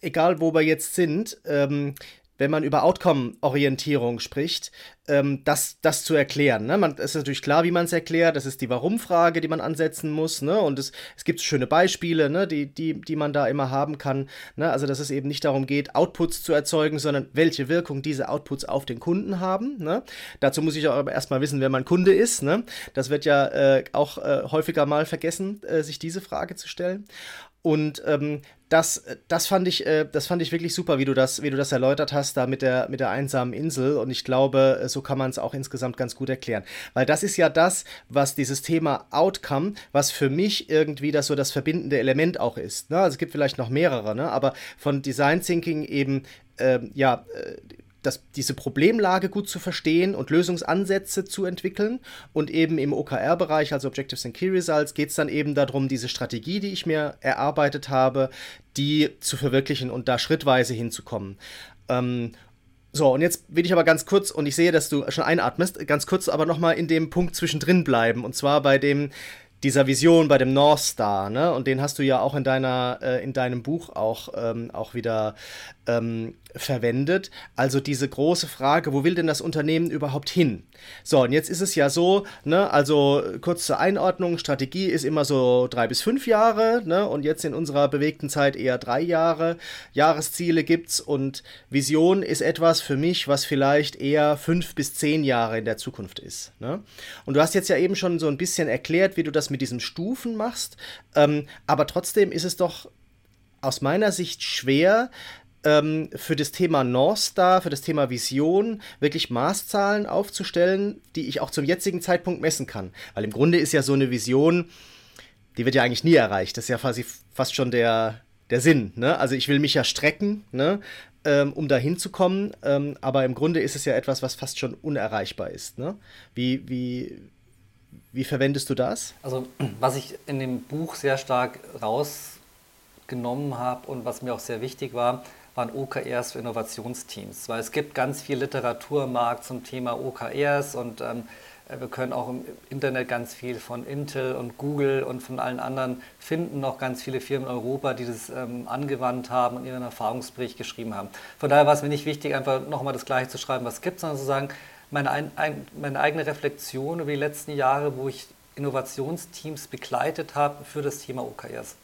egal wo wir jetzt sind. Ähm, wenn man über Outcome-Orientierung spricht, ähm, das, das zu erklären. Ne? Man, ist natürlich klar, wie man es erklärt. Das ist die Warum-Frage, die man ansetzen muss. Ne? Und es, es gibt schöne Beispiele, ne? die, die, die man da immer haben kann. Ne? Also, dass es eben nicht darum geht, Outputs zu erzeugen, sondern welche Wirkung diese Outputs auf den Kunden haben. Ne? Dazu muss ich auch erstmal wissen, wer mein Kunde ist. Ne? Das wird ja äh, auch äh, häufiger mal vergessen, äh, sich diese Frage zu stellen. Und ähm, das, das, fand ich, äh, das fand ich wirklich super, wie du das, wie du das erläutert hast, da mit der, mit der einsamen Insel. Und ich glaube, so kann man es auch insgesamt ganz gut erklären. Weil das ist ja das, was dieses Thema Outcome, was für mich irgendwie das so das verbindende Element auch ist. Ne? Also es gibt vielleicht noch mehrere, ne? aber von Design Thinking eben, äh, ja, äh, das, diese Problemlage gut zu verstehen und Lösungsansätze zu entwickeln. Und eben im OKR-Bereich, also Objectives and Key Results, geht es dann eben darum, diese Strategie, die ich mir erarbeitet habe, die zu verwirklichen und da schrittweise hinzukommen. Ähm, so, und jetzt will ich aber ganz kurz, und ich sehe, dass du schon einatmest, ganz kurz aber nochmal in dem Punkt zwischendrin bleiben. Und zwar bei dem dieser Vision bei dem North Star, ne? Und den hast du ja auch in deiner, äh, in deinem Buch auch, ähm, auch wieder ähm, verwendet. Also diese große Frage, wo will denn das Unternehmen überhaupt hin? So, und jetzt ist es ja so, ne, also kurz zur Einordnung, Strategie ist immer so drei bis fünf Jahre, ne, und jetzt in unserer bewegten Zeit eher drei Jahre. Jahresziele gibt's und Vision ist etwas für mich, was vielleicht eher fünf bis zehn Jahre in der Zukunft ist. Ne? Und du hast jetzt ja eben schon so ein bisschen erklärt, wie du das mit diesen Stufen machst, ähm, aber trotzdem ist es doch aus meiner Sicht schwer, ähm, für das Thema North Star, für das Thema Vision, wirklich Maßzahlen aufzustellen, die ich auch zum jetzigen Zeitpunkt messen kann. Weil im Grunde ist ja so eine Vision, die wird ja eigentlich nie erreicht. Das ist ja quasi fast schon der, der Sinn. Ne? Also ich will mich ja strecken, ne? ähm, um da hinzukommen, ähm, aber im Grunde ist es ja etwas, was fast schon unerreichbar ist. Ne? Wie, wie, wie verwendest du das? Also was ich in dem Buch sehr stark rausgenommen habe und was mir auch sehr wichtig war, waren OKRs für Innovationsteams, weil es gibt ganz viel Literatur im Markt zum Thema OKRs und ähm, äh, wir können auch im Internet ganz viel von Intel und Google und von allen anderen finden, noch ganz viele Firmen in Europa, die das ähm, angewandt haben und ihren Erfahrungsbericht geschrieben haben. Von daher war es mir nicht wichtig, einfach nochmal das Gleiche zu schreiben, was es gibt, sondern zu sagen, meine, ein, ein, meine eigene Reflexion über die letzten Jahre, wo ich Innovationsteams begleitet habe für das Thema OKRs.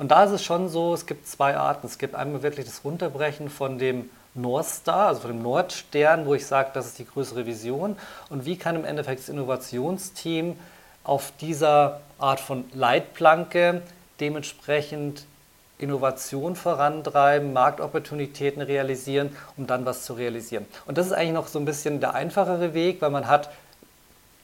Und da ist es schon so, es gibt zwei Arten. Es gibt einmal wirklich das Runterbrechen von dem North Star, also von dem Nordstern, wo ich sage, das ist die größere Vision. Und wie kann im Endeffekt das Innovationsteam auf dieser Art von Leitplanke dementsprechend Innovation vorantreiben, Marktopportunitäten realisieren, um dann was zu realisieren. Und das ist eigentlich noch so ein bisschen der einfachere Weg, weil man hat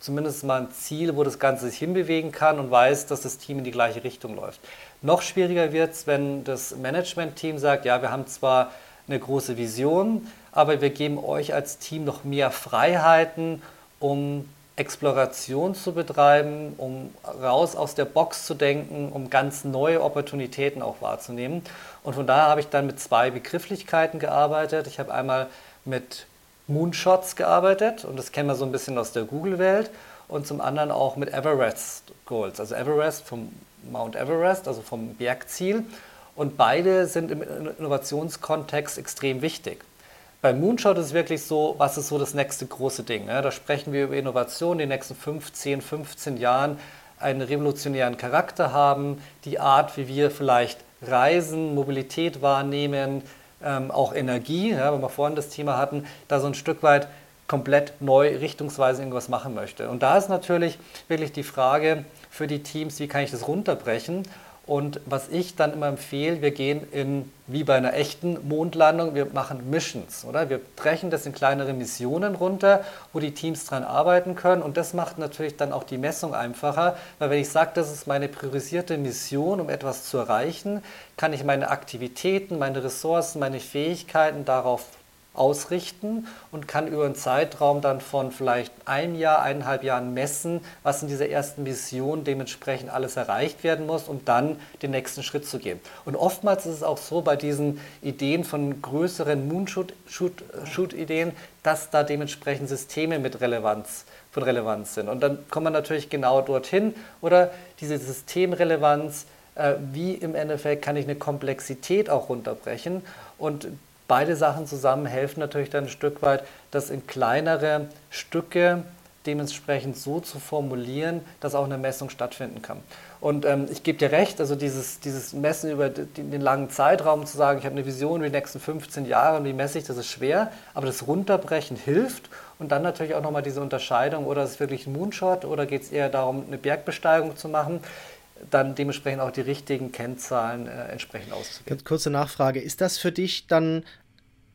zumindest mal ein Ziel, wo das Ganze sich hinbewegen kann und weiß, dass das Team in die gleiche Richtung läuft. Noch schwieriger wird es, wenn das Management-Team sagt, ja, wir haben zwar eine große Vision, aber wir geben euch als Team noch mehr Freiheiten, um Exploration zu betreiben, um raus aus der Box zu denken, um ganz neue Opportunitäten auch wahrzunehmen. Und von daher habe ich dann mit zwei Begrifflichkeiten gearbeitet. Ich habe einmal mit Moonshots gearbeitet und das kennen wir so ein bisschen aus der Google-Welt und zum anderen auch mit Everest Goals, also Everest vom Mount Everest, also vom Bergziel. Und beide sind im Innovationskontext extrem wichtig. Beim Moonshot ist es wirklich so, was ist so das nächste große Ding? Ne? Da sprechen wir über Innovation, die in den nächsten 15, 15 Jahren einen revolutionären Charakter haben, die Art, wie wir vielleicht reisen, Mobilität wahrnehmen, ähm, auch Energie, weil wir vorhin das Thema hatten, da so ein Stück weit komplett neu richtungsweise irgendwas machen möchte. Und da ist natürlich wirklich die Frage für die Teams, wie kann ich das runterbrechen? Und was ich dann immer empfehle, wir gehen in, wie bei einer echten Mondlandung, wir machen Missions, oder? Wir brechen das in kleinere Missionen runter, wo die Teams dran arbeiten können. Und das macht natürlich dann auch die Messung einfacher, weil wenn ich sage, das ist meine priorisierte Mission, um etwas zu erreichen, kann ich meine Aktivitäten, meine Ressourcen, meine Fähigkeiten darauf ausrichten und kann über einen Zeitraum dann von vielleicht einem Jahr, eineinhalb Jahren messen, was in dieser ersten Mission dementsprechend alles erreicht werden muss, um dann den nächsten Schritt zu gehen. Und oftmals ist es auch so bei diesen Ideen von größeren Moonshoot-Ideen, dass da dementsprechend Systeme mit Relevanz von Relevanz sind. Und dann kommt man natürlich genau dorthin oder diese Systemrelevanz, äh, wie im Endeffekt kann ich eine Komplexität auch runterbrechen. Und beide Sachen zusammen helfen natürlich dann ein Stück weit, das in kleinere Stücke dementsprechend so zu formulieren, dass auch eine Messung stattfinden kann. Und ähm, ich gebe dir recht, also dieses, dieses Messen über den langen Zeitraum zu sagen, ich habe eine Vision über die nächsten 15 Jahre und wie messe ich, das ist schwer, aber das Runterbrechen hilft und dann natürlich auch nochmal diese Unterscheidung, oder ist es wirklich ein Moonshot oder geht es eher darum, eine Bergbesteigung zu machen dann dementsprechend auch die richtigen Kennzahlen äh, entsprechend auszugeben. Kurze Nachfrage, ist das für dich dann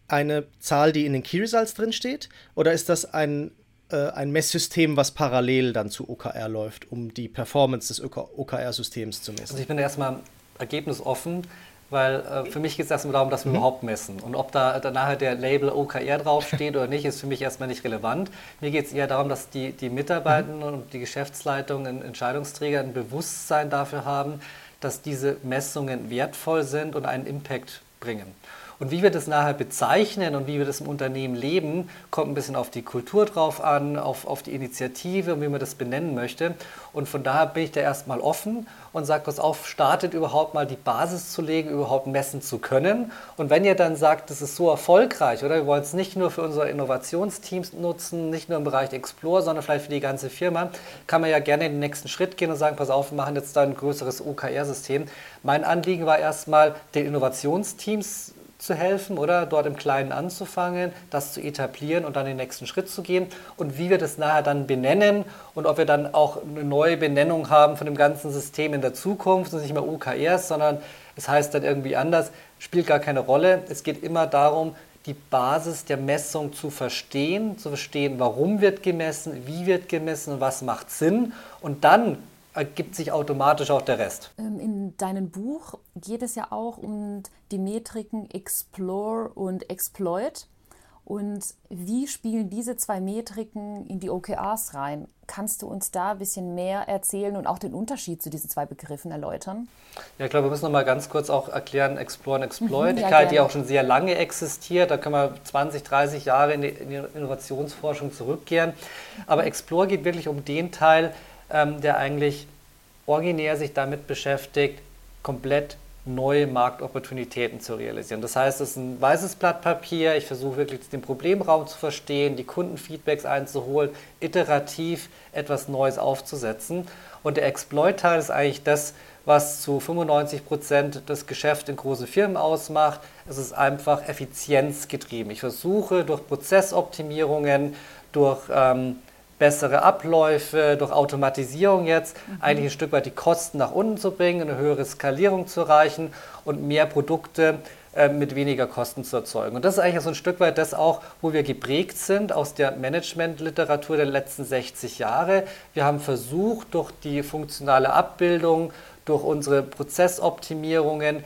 eine Zahl, die in den Key Results drin steht, oder ist das ein, äh, ein Messsystem, was parallel dann zu OKR läuft, um die Performance des OKR-Systems zu messen? Also ich bin erstmal ergebnisoffen weil äh, für mich geht es erstmal darum, dass wir mhm. überhaupt messen. Und ob da, da nachher der Label OKR draufsteht oder nicht, ist für mich erstmal nicht relevant. Mir geht es eher darum, dass die, die Mitarbeitenden mhm. und die Geschäftsleitung und Entscheidungsträger ein Bewusstsein dafür haben, dass diese Messungen wertvoll sind und einen Impact bringen. Und wie wir das nachher bezeichnen und wie wir das im Unternehmen leben, kommt ein bisschen auf die Kultur drauf an, auf, auf die Initiative und wie man das benennen möchte. Und von daher bin ich da erstmal offen und sage, was auf, startet überhaupt mal die Basis zu legen, überhaupt messen zu können. Und wenn ihr dann sagt, das ist so erfolgreich, oder wir wollen es nicht nur für unsere Innovationsteams nutzen, nicht nur im Bereich Explore, sondern vielleicht für die ganze Firma, kann man ja gerne in den nächsten Schritt gehen und sagen, pass auf, wir machen jetzt da ein größeres OKR-System. Mein Anliegen war erstmal, den Innovationsteams zu helfen oder dort im Kleinen anzufangen, das zu etablieren und dann den nächsten Schritt zu gehen und wie wir das nachher dann benennen und ob wir dann auch eine neue Benennung haben von dem ganzen System in der Zukunft, nicht mehr OKRs, sondern es heißt dann irgendwie anders, spielt gar keine Rolle. Es geht immer darum, die Basis der Messung zu verstehen, zu verstehen, warum wird gemessen, wie wird gemessen und was macht Sinn und dann ergibt sich automatisch auch der Rest. Ähm, in deinem Buch geht es ja auch um die Metriken Explore und Exploit. Und wie spielen diese zwei Metriken in die OKRs rein? Kannst du uns da ein bisschen mehr erzählen und auch den Unterschied zu diesen zwei Begriffen erläutern? Ja, ich glaube, wir müssen noch mal ganz kurz auch erklären, Explore und Exploitigkeit, mhm, ja, die auch schon sehr lange existiert. Da können wir 20, 30 Jahre in die, in die Innovationsforschung zurückkehren. Aber Explore geht wirklich um den Teil, ähm, der eigentlich originär sich damit beschäftigt, komplett neue Marktopportunitäten zu realisieren. Das heißt, es ist ein weißes Blatt Papier, ich versuche wirklich den Problemraum zu verstehen, die Kundenfeedbacks einzuholen, iterativ etwas Neues aufzusetzen. Und der Exploit-Teil ist eigentlich das, was zu 95 Prozent das Geschäft in großen Firmen ausmacht. Es ist einfach effizienzgetrieben. Ich versuche durch Prozessoptimierungen, durch ähm, bessere Abläufe, durch Automatisierung jetzt mhm. eigentlich ein Stück weit die Kosten nach unten zu bringen, eine höhere Skalierung zu erreichen und mehr Produkte äh, mit weniger Kosten zu erzeugen. Und das ist eigentlich so ein Stück weit das auch, wo wir geprägt sind aus der Managementliteratur der letzten 60 Jahre. Wir haben versucht, durch die funktionale Abbildung, durch unsere Prozessoptimierungen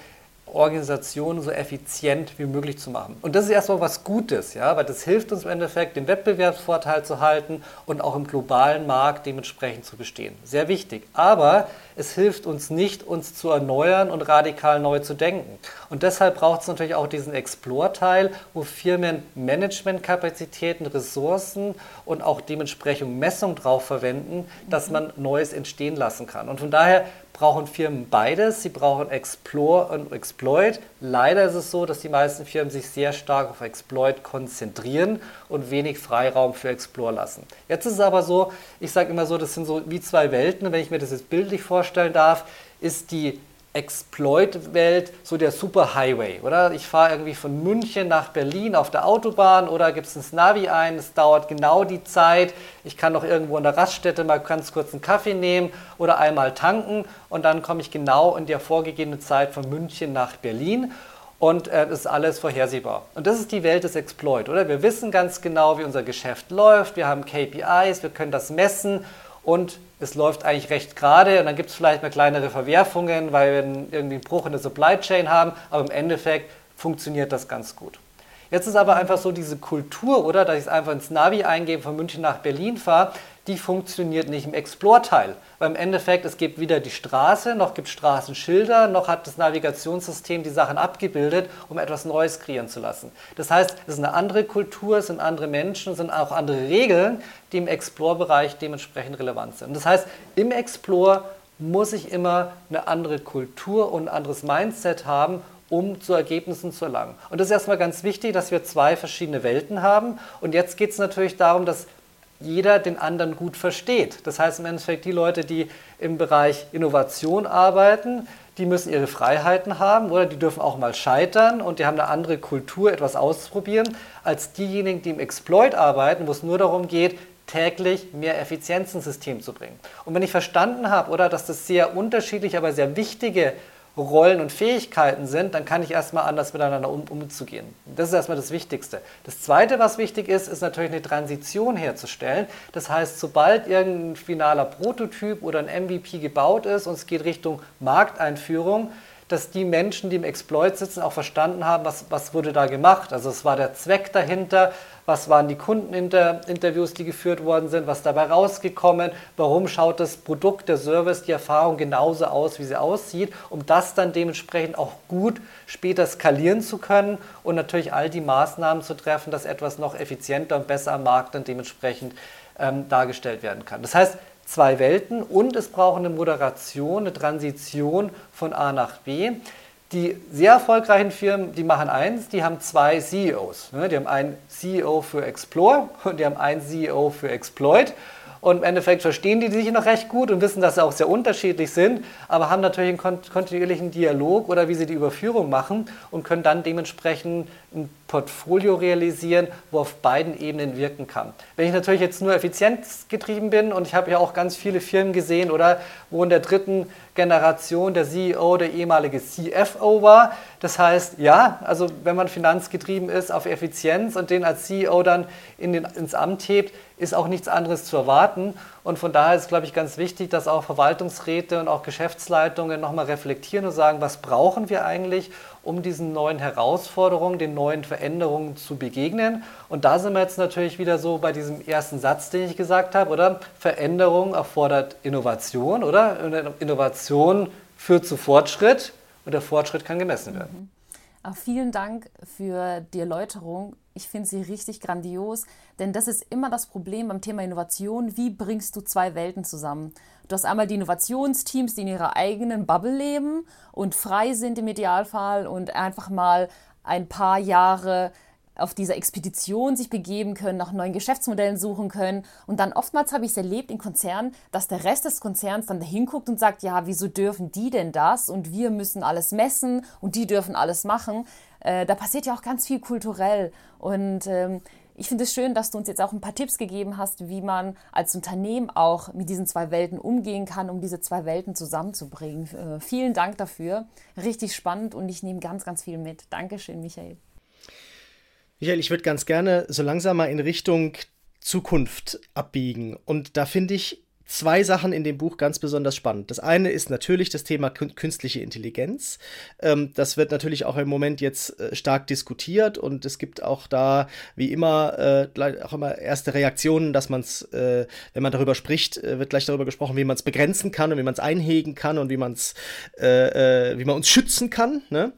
Organisationen so effizient wie möglich zu machen. Und das ist erstmal was Gutes, ja, weil das hilft uns im Endeffekt, den Wettbewerbsvorteil zu halten und auch im globalen Markt dementsprechend zu bestehen. Sehr wichtig. Aber es hilft uns nicht, uns zu erneuern und radikal neu zu denken. Und deshalb braucht es natürlich auch diesen Explore-Teil, wo Firmen Managementkapazitäten, Ressourcen und auch dementsprechend Messung drauf verwenden, dass man Neues entstehen lassen kann. Und von daher brauchen Firmen beides. Sie brauchen Explore und Exploit. Leider ist es so, dass die meisten Firmen sich sehr stark auf Exploit konzentrieren und wenig Freiraum für Explore lassen. Jetzt ist es aber so, ich sage immer so, das sind so wie zwei Welten. Wenn ich mir das jetzt bildlich vorstellen darf, ist die Exploit-Welt so der Superhighway, oder? Ich fahre irgendwie von München nach Berlin auf der Autobahn oder gibt es ein Navi ein, es dauert genau die Zeit, ich kann noch irgendwo in der Raststätte mal ganz kurz einen Kaffee nehmen oder einmal tanken und dann komme ich genau in der vorgegebenen Zeit von München nach Berlin und äh, ist alles vorhersehbar. Und das ist die Welt des Exploit, oder? Wir wissen ganz genau, wie unser Geschäft läuft, wir haben KPIs, wir können das messen und es läuft eigentlich recht gerade und dann gibt es vielleicht mal kleinere Verwerfungen, weil wir irgendwie einen Bruch in der Supply Chain haben, aber im Endeffekt funktioniert das ganz gut. Jetzt ist aber einfach so diese Kultur, oder, dass ich es einfach ins Navi eingebe, von München nach Berlin fahre, die funktioniert nicht im Explore-Teil. Weil im Endeffekt, es gibt weder die Straße, noch gibt Straßenschilder, noch hat das Navigationssystem die Sachen abgebildet, um etwas Neues kreieren zu lassen. Das heißt, es ist eine andere Kultur, es sind andere Menschen, es sind auch andere Regeln, die im Explore-Bereich dementsprechend relevant sind. Das heißt, im Explore muss ich immer eine andere Kultur und ein anderes Mindset haben, um zu Ergebnissen zu erlangen. Und das ist erstmal ganz wichtig, dass wir zwei verschiedene Welten haben. Und jetzt geht es natürlich darum, dass jeder den anderen gut versteht. Das heißt im Endeffekt, die Leute, die im Bereich Innovation arbeiten, die müssen ihre Freiheiten haben oder die dürfen auch mal scheitern und die haben eine andere Kultur, etwas auszuprobieren, als diejenigen, die im Exploit arbeiten, wo es nur darum geht, täglich mehr Effizienz ins System zu bringen. Und wenn ich verstanden habe, oder dass das sehr unterschiedliche, aber sehr wichtige Rollen und Fähigkeiten sind, dann kann ich erstmal anders miteinander um, umzugehen. Das ist erstmal das Wichtigste. Das Zweite, was wichtig ist, ist natürlich eine Transition herzustellen. Das heißt, sobald irgendein finaler Prototyp oder ein MVP gebaut ist und es geht Richtung Markteinführung, dass die Menschen, die im Exploit sitzen, auch verstanden haben, was, was wurde da gemacht. Also es war der Zweck dahinter, was waren die Kundeninterviews, die geführt worden sind, was dabei rausgekommen, warum schaut das Produkt, der Service, die Erfahrung genauso aus, wie sie aussieht, um das dann dementsprechend auch gut später skalieren zu können und natürlich all die Maßnahmen zu treffen, dass etwas noch effizienter und besser am Markt dann dementsprechend ähm, dargestellt werden kann. Das heißt, zwei Welten und es braucht eine Moderation, eine Transition von A nach B. Die sehr erfolgreichen Firmen, die machen eins, die haben zwei CEOs. Ne? Die haben einen CEO für Explore und die haben einen CEO für Exploit. Und im Endeffekt verstehen die sich noch recht gut und wissen, dass sie auch sehr unterschiedlich sind, aber haben natürlich einen kontinuierlichen Dialog oder wie sie die Überführung machen und können dann dementsprechend ein Portfolio realisieren, wo auf beiden Ebenen wirken kann. Wenn ich natürlich jetzt nur effizienzgetrieben bin und ich habe ja auch ganz viele Firmen gesehen oder wo in der dritten Generation der CEO der ehemalige CFO war. Das heißt, ja, also wenn man finanzgetrieben ist auf Effizienz und den als CEO dann in den, ins Amt hebt, ist auch nichts anderes zu erwarten. Und von daher ist, glaube ich, ganz wichtig, dass auch Verwaltungsräte und auch Geschäftsleitungen nochmal reflektieren und sagen, was brauchen wir eigentlich, um diesen neuen Herausforderungen, den neuen Veränderungen zu begegnen. Und da sind wir jetzt natürlich wieder so bei diesem ersten Satz, den ich gesagt habe, oder? Veränderung erfordert Innovation, oder? Innovation führt zu Fortschritt und der Fortschritt kann gemessen werden. Mhm. Auch vielen Dank für die Erläuterung. Ich finde sie richtig grandios, denn das ist immer das Problem beim Thema Innovation. Wie bringst du zwei Welten zusammen? Du hast einmal die Innovationsteams, die in ihrer eigenen Bubble leben und frei sind im Idealfall und einfach mal ein paar Jahre auf dieser Expedition sich begeben können, nach neuen Geschäftsmodellen suchen können. Und dann oftmals habe ich es erlebt in Konzernen, dass der Rest des Konzerns dann dahin guckt und sagt, ja, wieso dürfen die denn das? Und wir müssen alles messen und die dürfen alles machen. Äh, da passiert ja auch ganz viel kulturell. Und ähm, ich finde es schön, dass du uns jetzt auch ein paar Tipps gegeben hast, wie man als Unternehmen auch mit diesen zwei Welten umgehen kann, um diese zwei Welten zusammenzubringen. Äh, vielen Dank dafür. Richtig spannend und ich nehme ganz, ganz viel mit. Dankeschön, Michael. Michael, ich würde ganz gerne so langsam mal in Richtung Zukunft abbiegen. Und da finde ich zwei Sachen in dem Buch ganz besonders spannend. Das eine ist natürlich das Thema künstliche Intelligenz. Ähm, das wird natürlich auch im Moment jetzt äh, stark diskutiert und es gibt auch da, wie immer, äh, auch immer erste Reaktionen, dass man es, äh, wenn man darüber spricht, wird gleich darüber gesprochen, wie man es begrenzen kann und wie man es einhegen kann und wie man es, wie man uns schützen kann. Ne?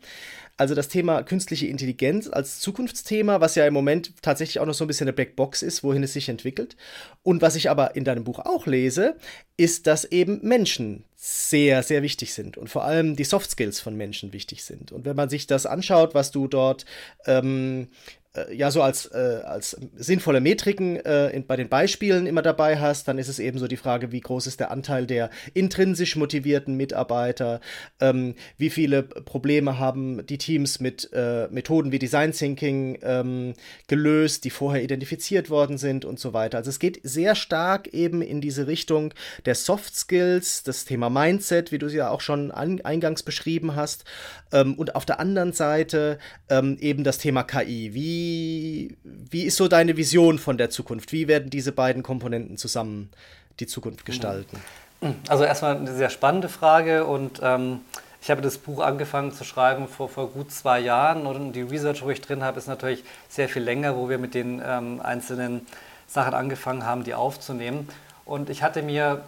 Also das Thema künstliche Intelligenz als Zukunftsthema, was ja im Moment tatsächlich auch noch so ein bisschen eine Blackbox ist, wohin es sich entwickelt. Und was ich aber in deinem Buch auch lese, ist, dass eben Menschen sehr, sehr wichtig sind und vor allem die Soft Skills von Menschen wichtig sind. Und wenn man sich das anschaut, was du dort ähm, äh, ja so als, äh, als sinnvolle Metriken äh, in, bei den Beispielen immer dabei hast, dann ist es eben so die Frage, wie groß ist der Anteil der intrinsisch motivierten Mitarbeiter, ähm, wie viele Probleme haben die Teams mit äh, Methoden wie Design Thinking ähm, gelöst, die vorher identifiziert worden sind und so weiter. Also es geht sehr stark eben in diese Richtung der Soft Skills, das Thema Mindset, wie du es ja auch schon an, eingangs beschrieben hast, ähm, und auf der anderen Seite ähm, eben das Thema KI. Wie wie, ist so deine Vision von der Zukunft? Wie werden diese beiden Komponenten zusammen die Zukunft gestalten? Also erstmal eine sehr spannende Frage und ähm, ich habe das Buch angefangen zu schreiben vor, vor gut zwei Jahren und die Research, wo ich drin habe, ist natürlich sehr viel länger, wo wir mit den ähm, einzelnen Sachen angefangen haben, die aufzunehmen. Und ich hatte mir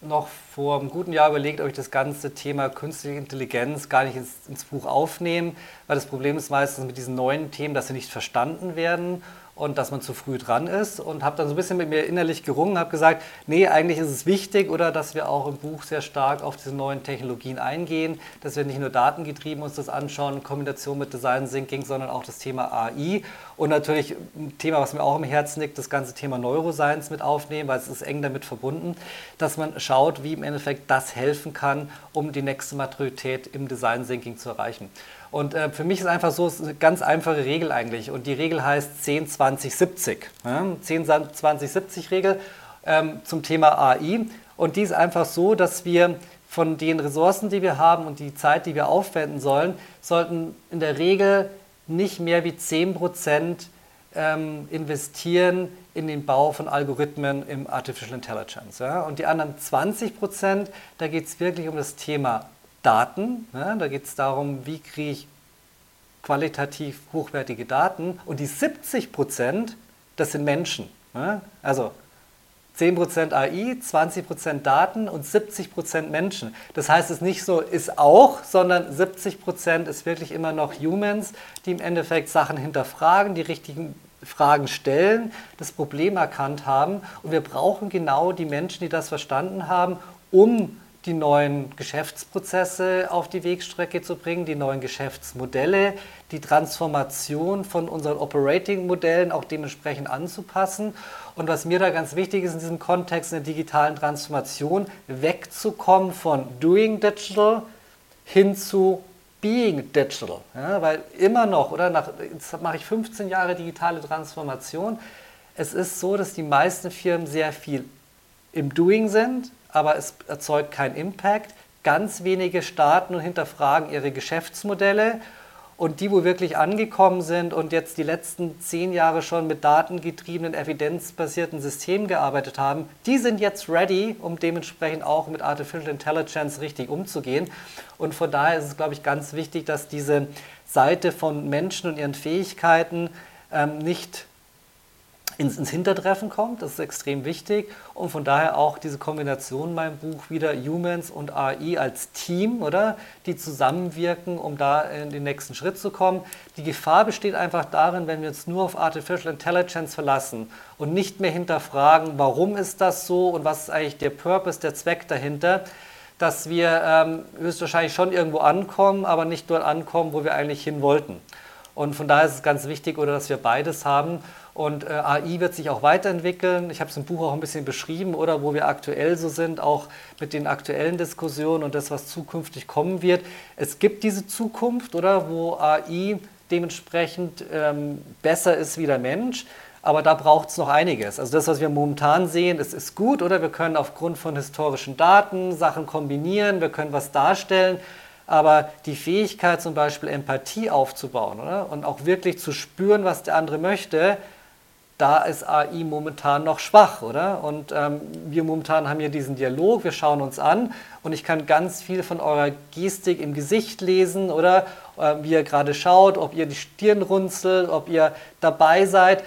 noch vor einem guten Jahr überlegt, ob ich das ganze Thema künstliche Intelligenz gar nicht ins, ins, Buch aufnehme, weil das Problem ist meistens mit diesen neuen Themen, dass sie nicht verstanden werden und dass man zu früh dran ist und habe dann so ein bisschen mit mir innerlich gerungen, habe gesagt, nee, eigentlich ist es wichtig oder dass wir auch im Buch sehr stark auf diese neuen Technologien eingehen, dass wir nicht nur datengetrieben uns das anschauen in Kombination mit Design Thinking, sondern auch das Thema AI und natürlich ein Thema, was mir auch im Herzen liegt, das ganze Thema Neuroscience mit aufnehmen, weil es ist eng damit verbunden, dass man schaut, wie im Endeffekt das helfen kann, um die nächste Maturität im Design Thinking zu erreichen. Und äh, für mich ist einfach so, ist eine ganz einfache Regel eigentlich. Und die Regel heißt 10, 20, 70. Ja? 10, 20, 70 Regel ähm, zum Thema AI. Und die ist einfach so, dass wir von den Ressourcen, die wir haben und die Zeit, die wir aufwenden sollen, sollten in der Regel nicht mehr wie 10 Prozent ähm, investieren in den Bau von Algorithmen im Artificial Intelligence. Ja? Und die anderen 20 Prozent, da geht es wirklich um das Thema Daten. Ja, da geht es darum, wie kriege ich qualitativ hochwertige Daten. Und die 70 Prozent, das sind Menschen. Ja, also 10 Prozent AI, 20 Prozent Daten und 70 Prozent Menschen. Das heißt, es nicht so ist auch, sondern 70 Prozent ist wirklich immer noch Humans, die im Endeffekt Sachen hinterfragen, die richtigen Fragen stellen, das Problem erkannt haben. Und wir brauchen genau die Menschen, die das verstanden haben, um die neuen Geschäftsprozesse auf die Wegstrecke zu bringen, die neuen Geschäftsmodelle, die Transformation von unseren Operating-Modellen auch dementsprechend anzupassen. Und was mir da ganz wichtig ist in diesem Kontext, in der digitalen Transformation, wegzukommen von Doing Digital hin zu Being Digital. Ja, weil immer noch, oder nach, jetzt mache ich 15 Jahre digitale Transformation, es ist so, dass die meisten Firmen sehr viel im Doing sind, aber es erzeugt keinen Impact. Ganz wenige starten und hinterfragen ihre Geschäftsmodelle. Und die, wo wirklich angekommen sind und jetzt die letzten zehn Jahre schon mit datengetriebenen, evidenzbasierten Systemen gearbeitet haben, die sind jetzt ready, um dementsprechend auch mit Artificial Intelligence richtig umzugehen. Und von daher ist es, glaube ich, ganz wichtig, dass diese Seite von Menschen und ihren Fähigkeiten ähm, nicht ins, ins Hintertreffen kommt. Das ist extrem wichtig. Und von daher auch diese Kombination in meinem Buch wieder Humans und AI als Team, oder? Die zusammenwirken, um da in den nächsten Schritt zu kommen. Die Gefahr besteht einfach darin, wenn wir uns nur auf Artificial Intelligence verlassen und nicht mehr hinterfragen, warum ist das so und was ist eigentlich der Purpose, der Zweck dahinter, dass wir ähm, höchstwahrscheinlich schon irgendwo ankommen, aber nicht dort ankommen, wo wir eigentlich hin wollten. Und von daher ist es ganz wichtig, oder dass wir beides haben. Und äh, AI wird sich auch weiterentwickeln. Ich habe es im Buch auch ein bisschen beschrieben, oder wo wir aktuell so sind, auch mit den aktuellen Diskussionen und das, was zukünftig kommen wird. Es gibt diese Zukunft, oder wo AI dementsprechend ähm, besser ist wie der Mensch. Aber da braucht es noch einiges. Also das, was wir momentan sehen, ist, ist gut, oder? Wir können aufgrund von historischen Daten Sachen kombinieren, wir können was darstellen. Aber die Fähigkeit, zum Beispiel Empathie aufzubauen oder? und auch wirklich zu spüren, was der andere möchte, da ist AI momentan noch schwach, oder? Und ähm, wir momentan haben hier diesen Dialog, wir schauen uns an und ich kann ganz viel von eurer Gestik im Gesicht lesen, oder? Äh, wie ihr gerade schaut, ob ihr die Stirn runzelt, ob ihr dabei seid.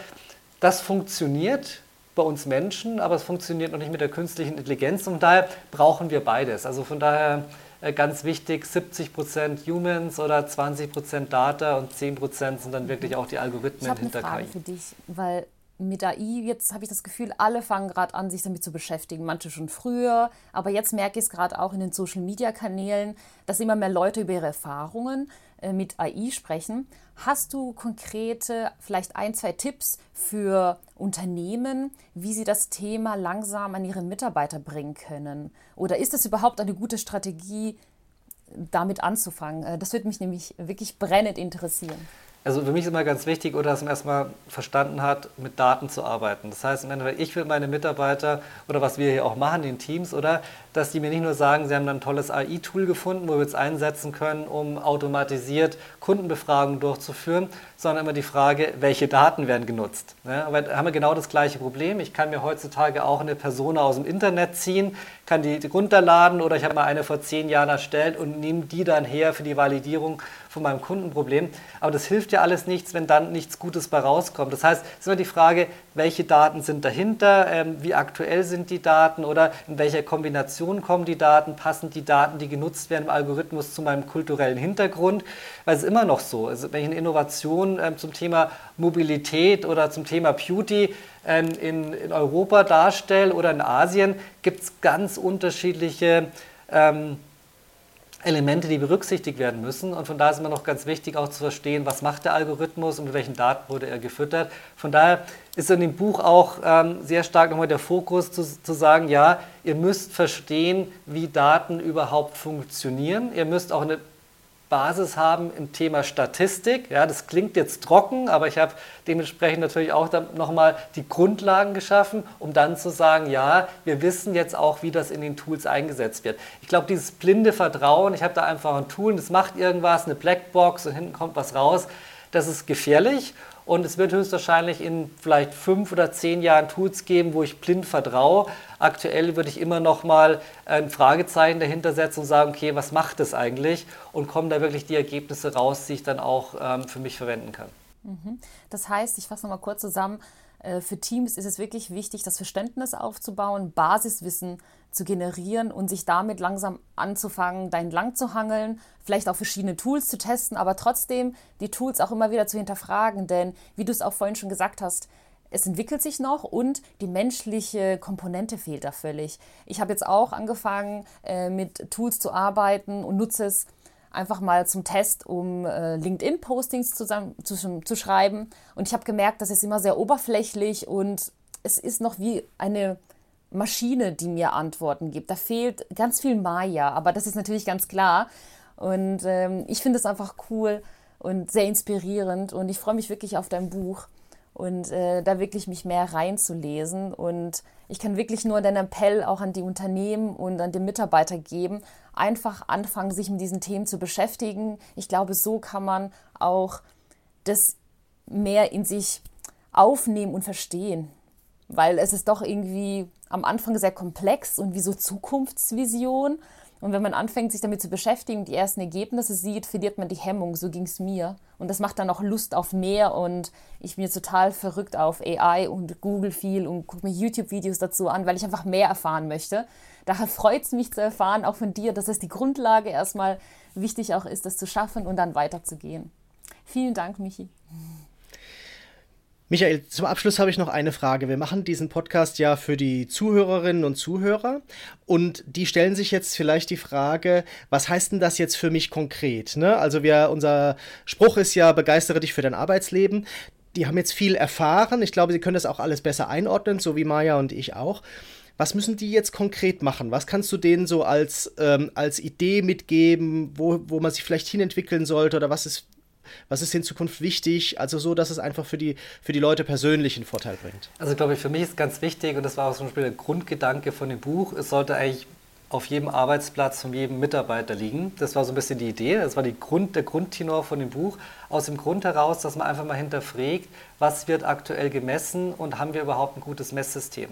Das funktioniert bei uns Menschen, aber es funktioniert noch nicht mit der künstlichen Intelligenz und daher brauchen wir beides. Also von daher äh, ganz wichtig, 70% Humans oder 20% Data und 10% sind dann wirklich auch die Algorithmen ich hinter eine Frage KI. für dich, weil mit AI, jetzt habe ich das Gefühl, alle fangen gerade an, sich damit zu beschäftigen. Manche schon früher, aber jetzt merke ich es gerade auch in den Social-Media-Kanälen, dass immer mehr Leute über ihre Erfahrungen äh, mit AI sprechen. Hast du konkrete, vielleicht ein, zwei Tipps für Unternehmen, wie sie das Thema langsam an ihre Mitarbeiter bringen können? Oder ist es überhaupt eine gute Strategie, damit anzufangen? Äh, das würde mich nämlich wirklich brennend interessieren. Also für mich ist immer ganz wichtig, oder dass man erstmal verstanden hat, mit Daten zu arbeiten. Das heißt, ich will meine Mitarbeiter oder was wir hier auch machen, in Teams, oder dass die mir nicht nur sagen, sie haben ein tolles AI-Tool gefunden, wo wir es einsetzen können, um automatisiert Kundenbefragungen durchzuführen, sondern immer die Frage, welche Daten werden genutzt. Ja, aber da haben wir genau das gleiche Problem. Ich kann mir heutzutage auch eine Persona aus dem Internet ziehen, kann die runterladen oder ich habe mal eine vor zehn Jahren erstellt und nehme die dann her für die Validierung von meinem Kundenproblem. Aber das hilft ja alles nichts, wenn dann nichts Gutes bei rauskommt. Das heißt, es ist immer die Frage, welche Daten sind dahinter, ähm, wie aktuell sind die Daten oder in welcher Kombination kommen die Daten, passen die Daten, die genutzt werden im Algorithmus zu meinem kulturellen Hintergrund. Weil es ist immer noch so, also wenn ich eine Innovation ähm, zum Thema Mobilität oder zum Thema Beauty ähm, in, in Europa darstelle oder in Asien, gibt es ganz unterschiedliche ähm, Elemente, die berücksichtigt werden müssen. Und von daher ist immer noch ganz wichtig, auch zu verstehen, was macht der Algorithmus und mit welchen Daten wurde er gefüttert. Von daher ist in dem Buch auch ähm, sehr stark nochmal der Fokus zu, zu sagen, ja, ihr müsst verstehen, wie Daten überhaupt funktionieren. Ihr müsst auch eine Basis haben im Thema Statistik. Ja, das klingt jetzt trocken, aber ich habe dementsprechend natürlich auch nochmal die Grundlagen geschaffen, um dann zu sagen, ja, wir wissen jetzt auch, wie das in den Tools eingesetzt wird. Ich glaube, dieses blinde Vertrauen, ich habe da einfach ein Tool, das macht irgendwas, eine Blackbox und hinten kommt was raus, das ist gefährlich und es wird höchstwahrscheinlich in vielleicht fünf oder zehn Jahren Tools geben, wo ich blind vertraue. Aktuell würde ich immer noch mal ein Fragezeichen dahinter setzen und sagen, okay, was macht es eigentlich? Und kommen da wirklich die Ergebnisse raus, die ich dann auch ähm, für mich verwenden kann. Mhm. Das heißt, ich fasse noch mal kurz zusammen, äh, für Teams ist es wirklich wichtig, das Verständnis aufzubauen, Basiswissen zu generieren und sich damit langsam anzufangen, da entlang zu hangeln, vielleicht auch verschiedene Tools zu testen, aber trotzdem die Tools auch immer wieder zu hinterfragen, denn wie du es auch vorhin schon gesagt hast, es entwickelt sich noch und die menschliche Komponente fehlt da völlig. Ich habe jetzt auch angefangen, äh, mit Tools zu arbeiten und nutze es einfach mal zum Test, um äh, LinkedIn-Postings zu, zu schreiben. Und ich habe gemerkt, das ist immer sehr oberflächlich und es ist noch wie eine Maschine, die mir Antworten gibt. Da fehlt ganz viel Maya, aber das ist natürlich ganz klar. Und ähm, ich finde es einfach cool und sehr inspirierend und ich freue mich wirklich auf dein Buch. und äh, da wirklich mich mehr reinzulesen. Und ich kann wirklich nur den Appell auch an die Unternehmen und an die Mitarbeiter geben, einfach anfangen, sich mit diesen Themen zu beschäftigen. Ich glaube, so kann man auch das mehr in sich aufnehmen und verstehen, weil es ist doch irgendwie am Anfang sehr komplex und wie so Zukunftsvision. Und wenn man anfängt, sich damit zu beschäftigen, die ersten Ergebnisse sieht, verliert man die Hemmung. So ging es mir. Und das macht dann auch Lust auf mehr. Und ich bin jetzt total verrückt auf AI und Google viel und gucke mir YouTube-Videos dazu an, weil ich einfach mehr erfahren möchte. Daher freut es mich zu erfahren, auch von dir, dass es die Grundlage erstmal wichtig auch ist, das zu schaffen und dann weiterzugehen. Vielen Dank, Michi. Michael, zum Abschluss habe ich noch eine Frage. Wir machen diesen Podcast ja für die Zuhörerinnen und Zuhörer und die stellen sich jetzt vielleicht die Frage, was heißt denn das jetzt für mich konkret? Ne? Also wir, unser Spruch ist ja, begeistere dich für dein Arbeitsleben. Die haben jetzt viel erfahren. Ich glaube, sie können das auch alles besser einordnen, so wie Maya und ich auch. Was müssen die jetzt konkret machen? Was kannst du denen so als, ähm, als Idee mitgeben, wo, wo man sich vielleicht hinentwickeln sollte oder was ist was ist in Zukunft wichtig? Also so, dass es einfach für die, für die Leute persönlich einen Vorteil bringt. Also glaube ich, für mich ist ganz wichtig, und das war auch zum Beispiel der Grundgedanke von dem Buch, es sollte eigentlich auf jedem Arbeitsplatz von jedem Mitarbeiter liegen. Das war so ein bisschen die Idee, das war die Grund, der Grundtenor von dem Buch. Aus dem Grund heraus, dass man einfach mal hinterfragt, was wird aktuell gemessen und haben wir überhaupt ein gutes Messsystem.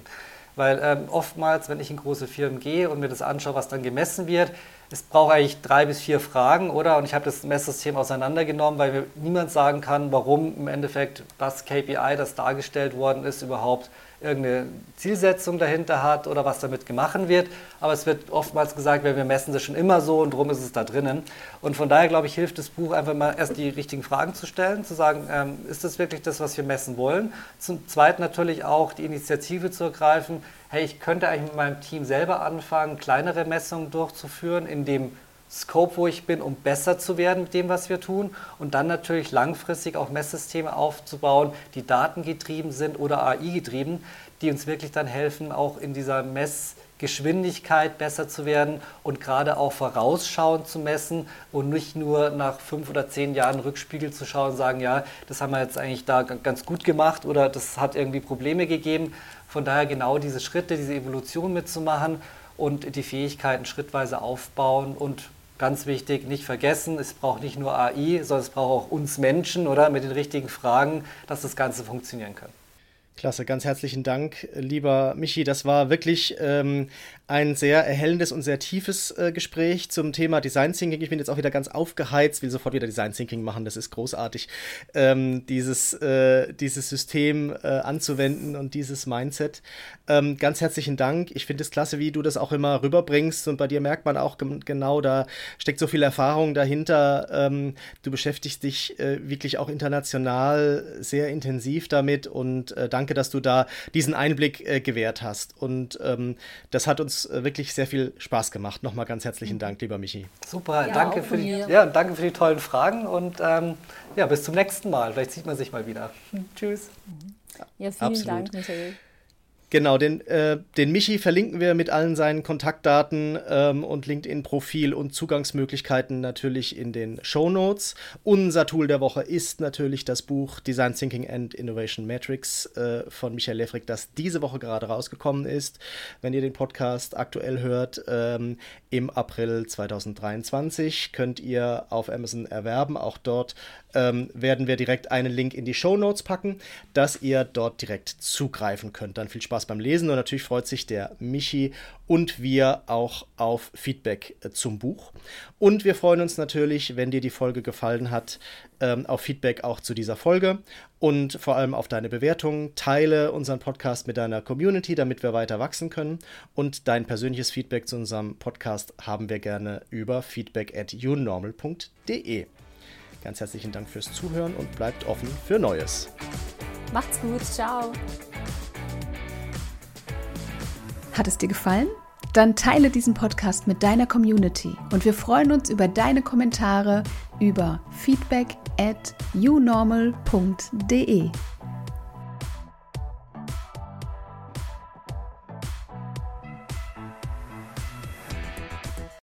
Weil ähm, oftmals, wenn ich in große Firmen gehe und mir das anschaue, was dann gemessen wird, es braucht eigentlich drei bis vier Fragen, oder? Und ich habe das Messsystem auseinandergenommen, weil mir niemand sagen kann, warum im Endeffekt das KPI, das dargestellt worden ist, überhaupt irgendeine Zielsetzung dahinter hat oder was damit gemacht wird. Aber es wird oftmals gesagt, wir messen das schon immer so und darum ist es da drinnen. Und von daher, glaube ich, hilft das Buch einfach mal erst die richtigen Fragen zu stellen, zu sagen, ähm, ist das wirklich das, was wir messen wollen? Zum Zweiten natürlich auch die Initiative zu ergreifen, hey, ich könnte eigentlich mit meinem Team selber anfangen, kleinere Messungen durchzuführen, in dem Scope, wo ich bin, um besser zu werden mit dem, was wir tun. Und dann natürlich langfristig auch Messsysteme aufzubauen, die datengetrieben sind oder AI-getrieben, die uns wirklich dann helfen, auch in dieser Messgeschwindigkeit besser zu werden und gerade auch vorausschauend zu messen und nicht nur nach fünf oder zehn Jahren Rückspiegel zu schauen und sagen, ja, das haben wir jetzt eigentlich da ganz gut gemacht oder das hat irgendwie Probleme gegeben. Von daher genau diese Schritte, diese Evolution mitzumachen und die Fähigkeiten schrittweise aufbauen und ganz wichtig, nicht vergessen, es braucht nicht nur AI, sondern es braucht auch uns Menschen oder mit den richtigen Fragen, dass das Ganze funktionieren kann. Klasse, ganz herzlichen Dank, lieber Michi. Das war wirklich ähm, ein sehr erhellendes und sehr tiefes äh, Gespräch zum Thema Design Thinking. Ich bin jetzt auch wieder ganz aufgeheizt, will sofort wieder Design Thinking machen. Das ist großartig, ähm, dieses, äh, dieses System äh, anzuwenden und dieses Mindset. Ähm, ganz herzlichen Dank. Ich finde es klasse, wie du das auch immer rüberbringst. Und bei dir merkt man auch genau, da steckt so viel Erfahrung dahinter. Ähm, du beschäftigst dich äh, wirklich auch international sehr intensiv damit und danke danke, dass du da diesen Einblick äh, gewährt hast. Und ähm, das hat uns äh, wirklich sehr viel Spaß gemacht. Nochmal ganz herzlichen Dank, lieber Michi. Super, ja, danke, für die, ja, danke für die tollen Fragen und ähm, ja, bis zum nächsten Mal. Vielleicht sieht man sich mal wieder. Tschüss. Ja, vielen Absolut. Dank, Michael. Genau, den, äh, den Michi verlinken wir mit allen seinen Kontaktdaten ähm, und LinkedIn-Profil und Zugangsmöglichkeiten natürlich in den Show Notes. Unser Tool der Woche ist natürlich das Buch Design Thinking and Innovation Matrix äh, von Michael Leffrick, das diese Woche gerade rausgekommen ist. Wenn ihr den Podcast aktuell hört, ähm, im April 2023 könnt ihr auf Amazon erwerben. Auch dort ähm, werden wir direkt einen Link in die Show Notes packen, dass ihr dort direkt zugreifen könnt. Dann viel Spaß beim Lesen und natürlich freut sich der Michi und wir auch auf Feedback äh, zum Buch. Und wir freuen uns natürlich, wenn dir die Folge gefallen hat, ähm, auf Feedback auch zu dieser Folge und vor allem auf deine Bewertung. Teile unseren Podcast mit deiner Community, damit wir weiter wachsen können. Und dein persönliches Feedback zu unserem Podcast haben wir gerne über feedback at unormal.de. Ganz herzlichen Dank fürs Zuhören und bleibt offen für Neues. Macht's gut, ciao. Hat es dir gefallen? Dann teile diesen Podcast mit deiner Community und wir freuen uns über deine Kommentare über feedback at unormal.de.